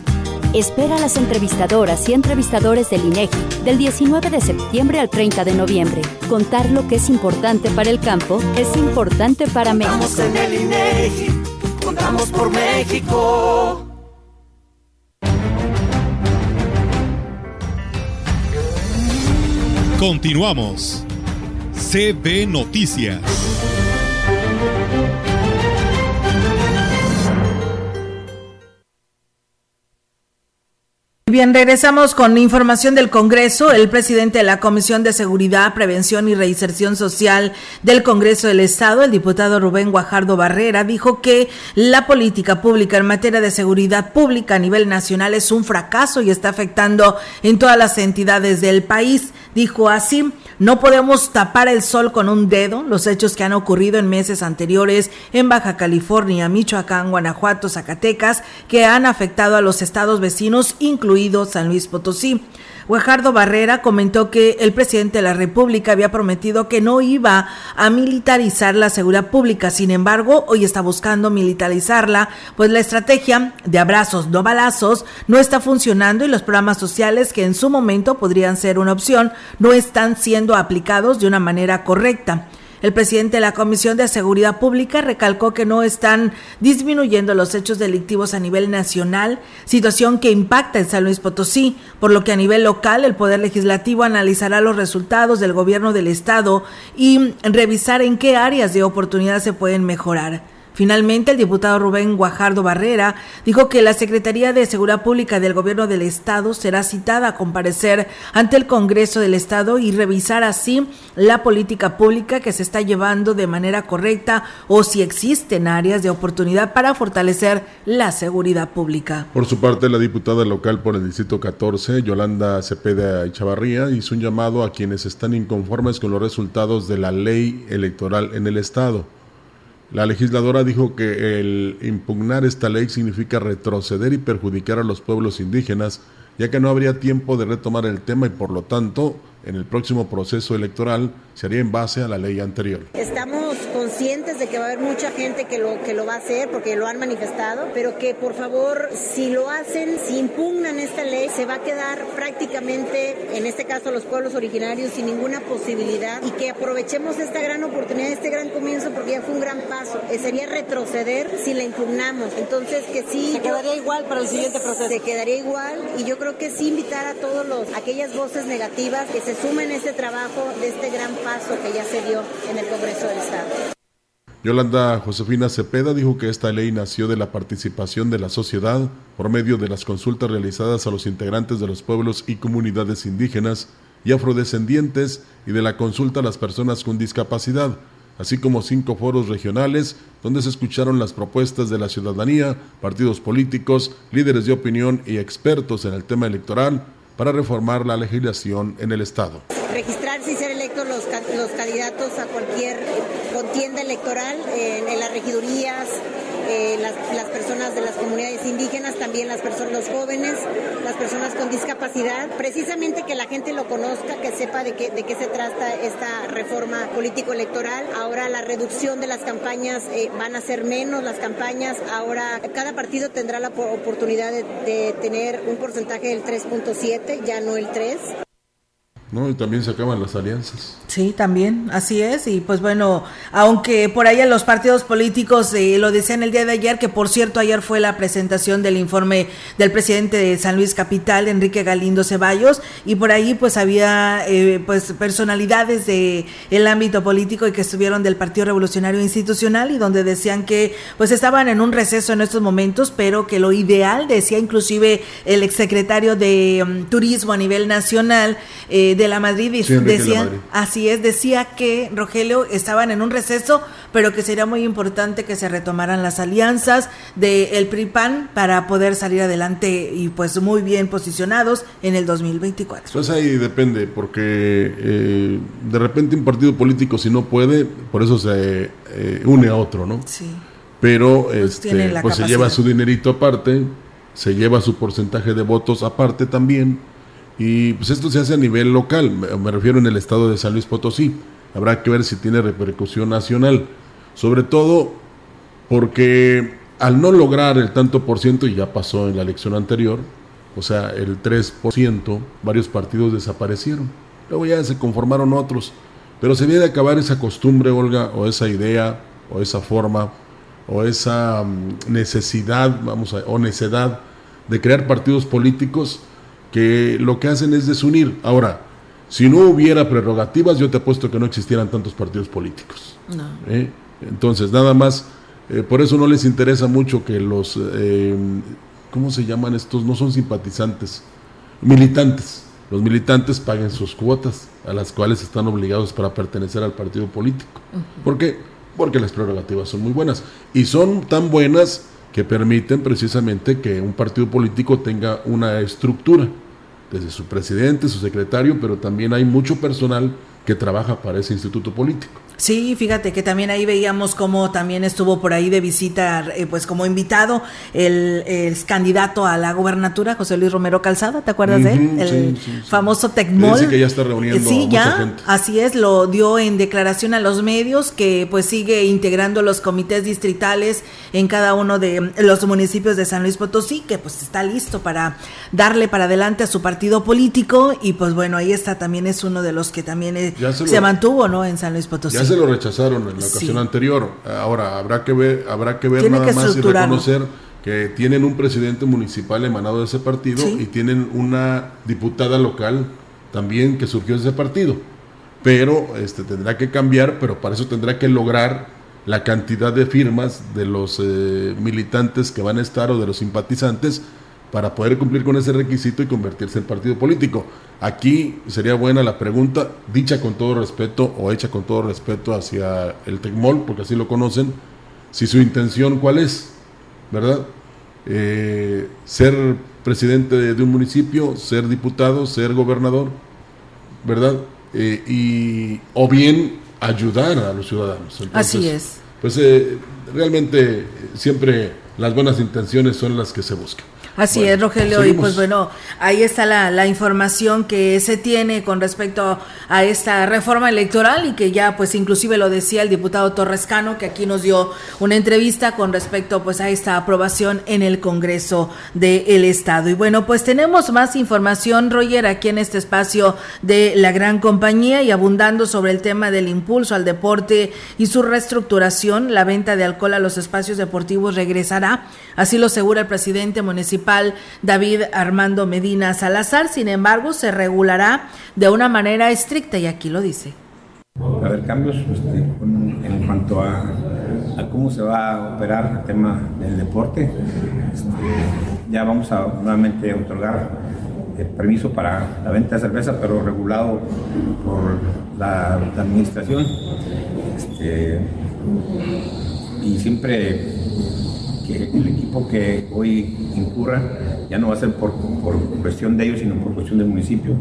Speaker 28: Espera a las entrevistadoras y entrevistadores del INEGI del 19 de septiembre al 30 de noviembre. Contar lo que es importante para el campo es importante para México.
Speaker 27: Vamos en el INEGI contamos por México.
Speaker 16: Continuamos. CB Noticias.
Speaker 6: Bien, regresamos con información del Congreso. El presidente de la Comisión de Seguridad, Prevención y Reinserción Social del Congreso del Estado, el diputado Rubén Guajardo Barrera, dijo que la política pública en materia de seguridad pública a nivel nacional es un fracaso y está afectando en todas las entidades del país. Dijo así, no podemos tapar el sol con un dedo. Los hechos que han ocurrido en meses anteriores en Baja California, Michoacán, Guanajuato, Zacatecas, que han afectado a los estados vecinos, incluido San Luis Potosí. Guajardo Barrera comentó que el presidente de la República había prometido que no iba a militarizar la seguridad pública. Sin embargo, hoy está buscando militarizarla, pues la estrategia de abrazos, no balazos, no está funcionando y los programas sociales que en su momento podrían ser una opción no están siendo aplicados de una manera correcta. El presidente de la Comisión de Seguridad Pública recalcó que no están disminuyendo los hechos delictivos a nivel nacional, situación que impacta en San Luis Potosí, por lo que a nivel local el Poder Legislativo analizará los resultados del gobierno del Estado y revisar en qué áreas de oportunidad se pueden mejorar. Finalmente, el diputado Rubén Guajardo Barrera dijo que la Secretaría de Seguridad Pública del Gobierno del Estado será citada a comparecer ante el Congreso del Estado y revisar así la política pública que se está llevando de manera correcta o si existen áreas de oportunidad para fortalecer la seguridad pública.
Speaker 3: Por su parte, la diputada local por el Distrito 14, Yolanda Cepeda Echavarría, hizo un llamado a quienes están inconformes con los resultados de la ley electoral en el Estado. La legisladora dijo que el impugnar esta ley significa retroceder y perjudicar a los pueblos indígenas, ya que no habría tiempo de retomar el tema y por lo tanto en el próximo proceso electoral se haría en base a la ley anterior.
Speaker 29: Estamos conscientes de que va a haber mucha gente que lo, que lo va a hacer porque lo han manifestado, pero que por favor, si lo hacen, si impugnan esta ley, se va a quedar prácticamente, en este caso los pueblos originarios, sin ninguna posibilidad y que aprovechemos esta gran oportunidad, este gran comienzo, porque ya fue un gran paso. Eh, sería retroceder si la impugnamos. Entonces, que sí.
Speaker 30: Se quedaría igual para el siguiente proceso.
Speaker 29: Se quedaría igual y yo creo que sí invitar a todos los, aquellas voces negativas que se sumen trabajo de este gran paso que ya se dio en el Congreso Estado.
Speaker 3: Yolanda Josefina Cepeda dijo que esta ley nació de la participación de la sociedad por medio de las consultas realizadas a los integrantes de los pueblos y comunidades indígenas y afrodescendientes y de la consulta a las personas con discapacidad, así como cinco foros regionales donde se escucharon las propuestas de la ciudadanía, partidos políticos, líderes de opinión y expertos en el tema electoral para reformar la legislación en el Estado.
Speaker 29: Registrarse y ser electo todos los, los candidatos a cualquier contienda electoral en, las regidurías, eh, las, personas de las comunidades indígenas, también las personas, los jóvenes, las personas con discapacidad, precisamente que la gente lo conozca, que sepa de qué, de qué se trata esta reforma político-electoral. Ahora la reducción de las campañas eh, van a ser menos las campañas, ahora cada partido tendrá la oportunidad de, de tener un porcentaje del 3.7, ya no el 3.
Speaker 3: ¿No? Y también se acaban las alianzas.
Speaker 6: Sí, también, así es. Y pues bueno, aunque por ahí los partidos políticos eh, lo decían el día de ayer, que por cierto ayer fue la presentación del informe del presidente de San Luis Capital, Enrique Galindo Ceballos, y por ahí pues había eh, pues personalidades de el ámbito político y que estuvieron del Partido Revolucionario Institucional y donde decían que pues estaban en un receso en estos momentos, pero que lo ideal, decía inclusive el exsecretario de mm, Turismo a nivel nacional, eh, de de la Madrid decían, así es, decía que Rogelio estaban en un receso, pero que sería muy importante que se retomaran las alianzas del el PRI-PAN para poder salir adelante y pues muy bien posicionados en el 2024.
Speaker 3: Pues ahí depende, porque eh, de repente un partido político si no puede, por eso se eh, une a otro, ¿no?
Speaker 6: Sí.
Speaker 3: Pero pues, este, pues se lleva su dinerito aparte, se lleva su porcentaje de votos aparte también y pues esto se hace a nivel local, me, refiero en el estado de San Luis Potosí. Habrá que ver si tiene repercusión nacional. Sobre todo porque al no lograr el tanto por ciento, y ya pasó en la elección anterior, o sea, el 3%, varios partidos desaparecieron. Luego ya se conformaron otros. Pero se viene a acabar esa costumbre, Olga, o esa idea, o esa forma, o esa mm, necesidad, vamos a, o necedad de crear partidos políticos que lo que hacen es desunir. Ahora, si no hubiera prerrogativas, yo te apuesto que no existieran tantos partidos políticos. ¿Eh? Entonces, nada más, eh, por eso no les interesa mucho que los, eh, ¿cómo se llaman estos? No son simpatizantes, militantes. Los militantes paguen sus cuotas, a las cuales están obligados para pertenecer al partido político. ¿Por qué? Porque las prerrogativas son muy buenas. Y son tan buenas que permiten precisamente que un partido político tenga una estructura desde su presidente, su secretario, pero también hay mucho personal que trabaja para ese instituto político.
Speaker 6: Sí, fíjate que también ahí veíamos cómo también estuvo por ahí de visita, eh, pues como invitado, el, candidato a la gobernatura, José Luis Romero Calzada, ¿te acuerdas de él? El famoso Tecmol.
Speaker 3: Dice que ya está reuniendo
Speaker 6: sí, ya, así es, lo dio en declaración a los medios, que pues sigue integrando los comités distritales en cada uno de los municipios de San Luis Potosí, que pues está listo para darle para adelante a su partido político y pues bueno, ahí está, también es uno de los que también eh, se, mantuvo, ¿no? En San Luis Potosí
Speaker 3: se lo rechazaron en la ocasión anterior. Ahora habrá que ver, habrá que ver nada más y reconocer que tienen un presidente municipal emanado de ese partido y tienen una diputada local también que surgió de ese partido. Pero este tendrá que cambiar, pero para eso tendrá que lograr la cantidad de firmas de los eh, militantes que van a estar o de los simpatizantes para poder cumplir con ese requisito y convertirse en partido político. Aquí sería buena la pregunta, dicha con todo respeto o hecha con todo respeto hacia el TECMOL, porque así lo conocen, si su intención cuál es, ¿verdad? Eh, ser presidente de, un municipio, ser diputado, ser gobernador, ¿verdad? Eh, y, o bien ayudar a los ciudadanos.
Speaker 6: así es.
Speaker 3: Pues eh, realmente siempre las buenas intenciones son las que se buscan.
Speaker 6: Así es, Rogelio, y pues bueno, ahí está la, la, información que se tiene con respecto a esta reforma electoral y que ya pues inclusive lo decía el diputado Torrescano, que aquí nos dio una entrevista con respecto pues a esta aprobación en el Congreso del Estado. Y bueno, pues tenemos más información, Roger, aquí en este espacio de la gran compañía y abundando sobre el tema del impulso al deporte y su reestructuración, la venta de alcohol a los espacios deportivos regresará, así lo asegura el presidente municipal David Armando Medina Salazar. Sin embargo, se regulará de una manera estricta y aquí lo dice.
Speaker 31: A haber cambios este, en cuanto a, cómo se va a operar el tema del deporte. Este, ya vamos a nuevamente otorgar el permiso para la venta de cerveza, pero regulado por la, administración. Este, y siempre que el equipo que hoy incurra ya no va a ser por, por cuestión de ellos, sino por cuestión del municipio.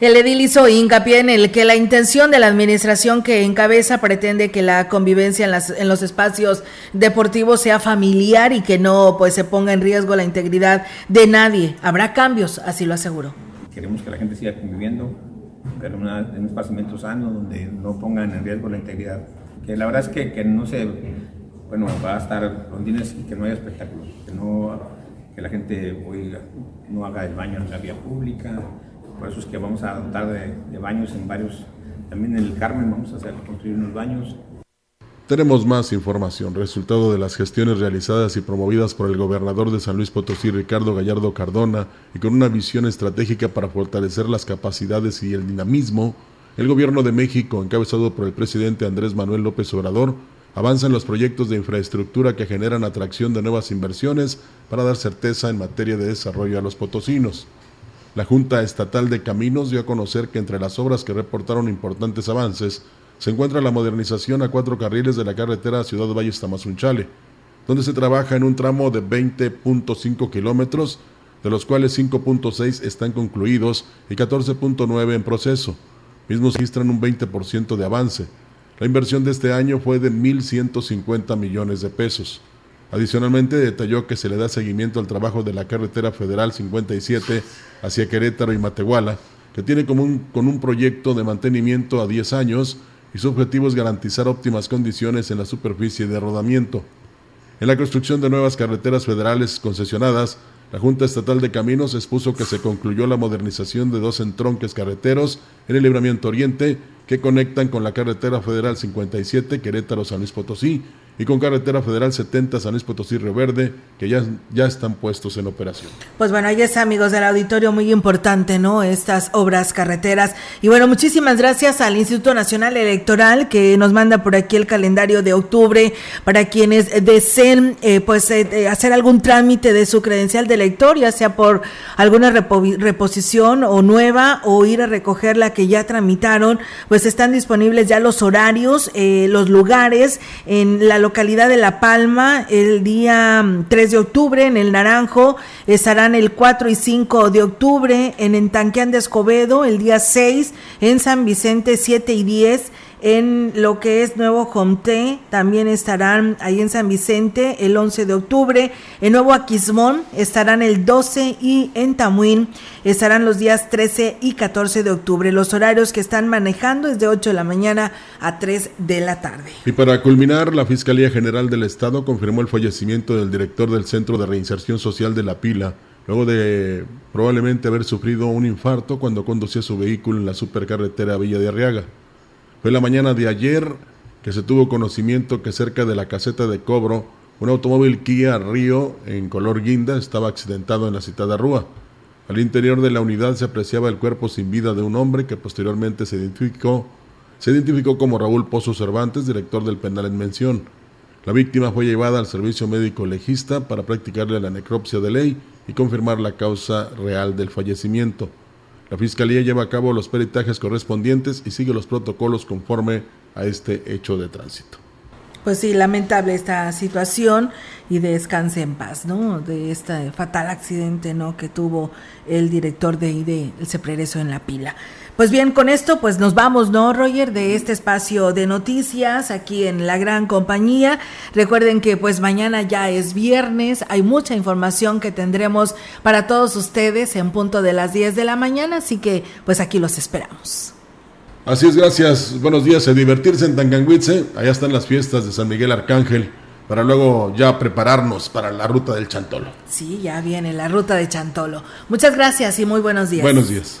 Speaker 6: El edil hizo hincapié en el que la intención de la administración que encabeza pretende que la convivencia en, las, en los espacios deportivos sea familiar y que no pues se ponga en riesgo la integridad de nadie. Habrá cambios, así lo aseguró.
Speaker 31: Queremos que la gente siga conviviendo, pero en un espacio sano donde no pongan en riesgo la integridad. Que la verdad es que, que no se, bueno, va a estar rondines y que no haya espectáculos, que no, que la gente no haga el baño en la vía pública, por eso es que vamos a dotar de, baños en varios, también en el Carmen vamos a hacer construir unos baños.
Speaker 3: Tenemos más información, resultado de las gestiones realizadas y promovidas por el gobernador de San Luis Potosí, Ricardo Gallardo Cardona, y con una visión estratégica para fortalecer las capacidades y el dinamismo, el gobierno de México, encabezado por el presidente Andrés Manuel López Obrador, avanza en los proyectos de infraestructura que generan atracción de nuevas inversiones para dar certeza en materia de desarrollo a los potosinos. La Junta Estatal de Caminos dio a conocer que entre las obras que reportaron importantes avances se encuentra la modernización a cuatro carriles de la carretera Ciudad Valles Tamazunchale, donde se trabaja en un tramo de 20.5 kilómetros, de los cuales 5.6 están concluidos y 14.9 en proceso. Mismos registran un 20% de avance. La inversión de este año fue de 1.150 millones de pesos. Adicionalmente, detalló que se le da seguimiento al trabajo de la carretera federal 57 hacia Querétaro y Matehuala, que tiene como un, con un proyecto de mantenimiento a 10 años y su objetivo es garantizar óptimas condiciones en la superficie de rodamiento. En la construcción de nuevas carreteras federales concesionadas, la Junta Estatal de Caminos expuso que se concluyó la modernización de dos entronques carreteros en el Libramiento Oriente que conectan con la carretera federal 57 Querétaro-San Luis Potosí y con Carretera Federal 70 San Luis Potosí Río Verde, que ya, ya están puestos en operación.
Speaker 6: Pues bueno, ahí es amigos del auditorio, muy importante, ¿no? Estas obras carreteras. Y bueno, muchísimas gracias al Instituto Nacional Electoral que nos manda por aquí el calendario de octubre para quienes deseen eh, pues eh, hacer algún trámite de su credencial de elector, ya sea por alguna reposición o nueva o ir a recoger la que ya tramitaron, pues están disponibles ya los horarios, eh, los lugares en la localidad de La Palma el día 3 mm, de octubre, en el Naranjo estarán el 4 y 5 de octubre, en Entanqueán de Escobedo el día 6, en San Vicente 7 y 10, en lo que es Nuevo Jomté, también estarán ahí en San Vicente el 11 de octubre. En Nuevo Aquismón estarán el 12 y en Tamuín estarán los días 13 y 14 de octubre. Los horarios que están manejando es de 8 de la mañana a 3 de la tarde.
Speaker 3: Y para culminar, la Fiscalía General del Estado confirmó el fallecimiento del director del Centro de Reinserción Social de La Pila, luego de probablemente haber sufrido un infarto cuando conducía su vehículo en la supercarretera Villa de Arriaga. Fue la mañana de ayer que se tuvo conocimiento que cerca de la caseta de cobro, un automóvil Kia Río en color guinda estaba accidentado en la citada rúa. Al interior de la unidad se apreciaba el cuerpo sin vida de un hombre que posteriormente se identificó, se identificó como Raúl Pozo Cervantes, director del penal en mención. La víctima fue llevada al servicio médico legista para practicarle la necropsia de ley y confirmar la causa real del fallecimiento. La Fiscalía lleva a cabo los peritajes correspondientes y sigue los protocolos conforme a este hecho de tránsito.
Speaker 6: Pues sí, lamentable esta situación y descanse en paz, ¿no? De este fatal accidente, ¿no? Que tuvo el director de ID, el Ceprereso en la pila. Pues bien, con esto pues nos vamos, ¿no, Roger? De este espacio de noticias aquí en la gran compañía. Recuerden que pues mañana ya es viernes, hay mucha información que tendremos para todos ustedes en punto de las 10 de la mañana, así que pues aquí los esperamos.
Speaker 3: Así es, gracias. Buenos días. A divertirse en Tanganguitze. Allá están las fiestas de San Miguel Arcángel para luego ya prepararnos para la ruta del Chantolo.
Speaker 6: Sí, ya viene la ruta de Chantolo. Muchas gracias y muy buenos días.
Speaker 3: Buenos días.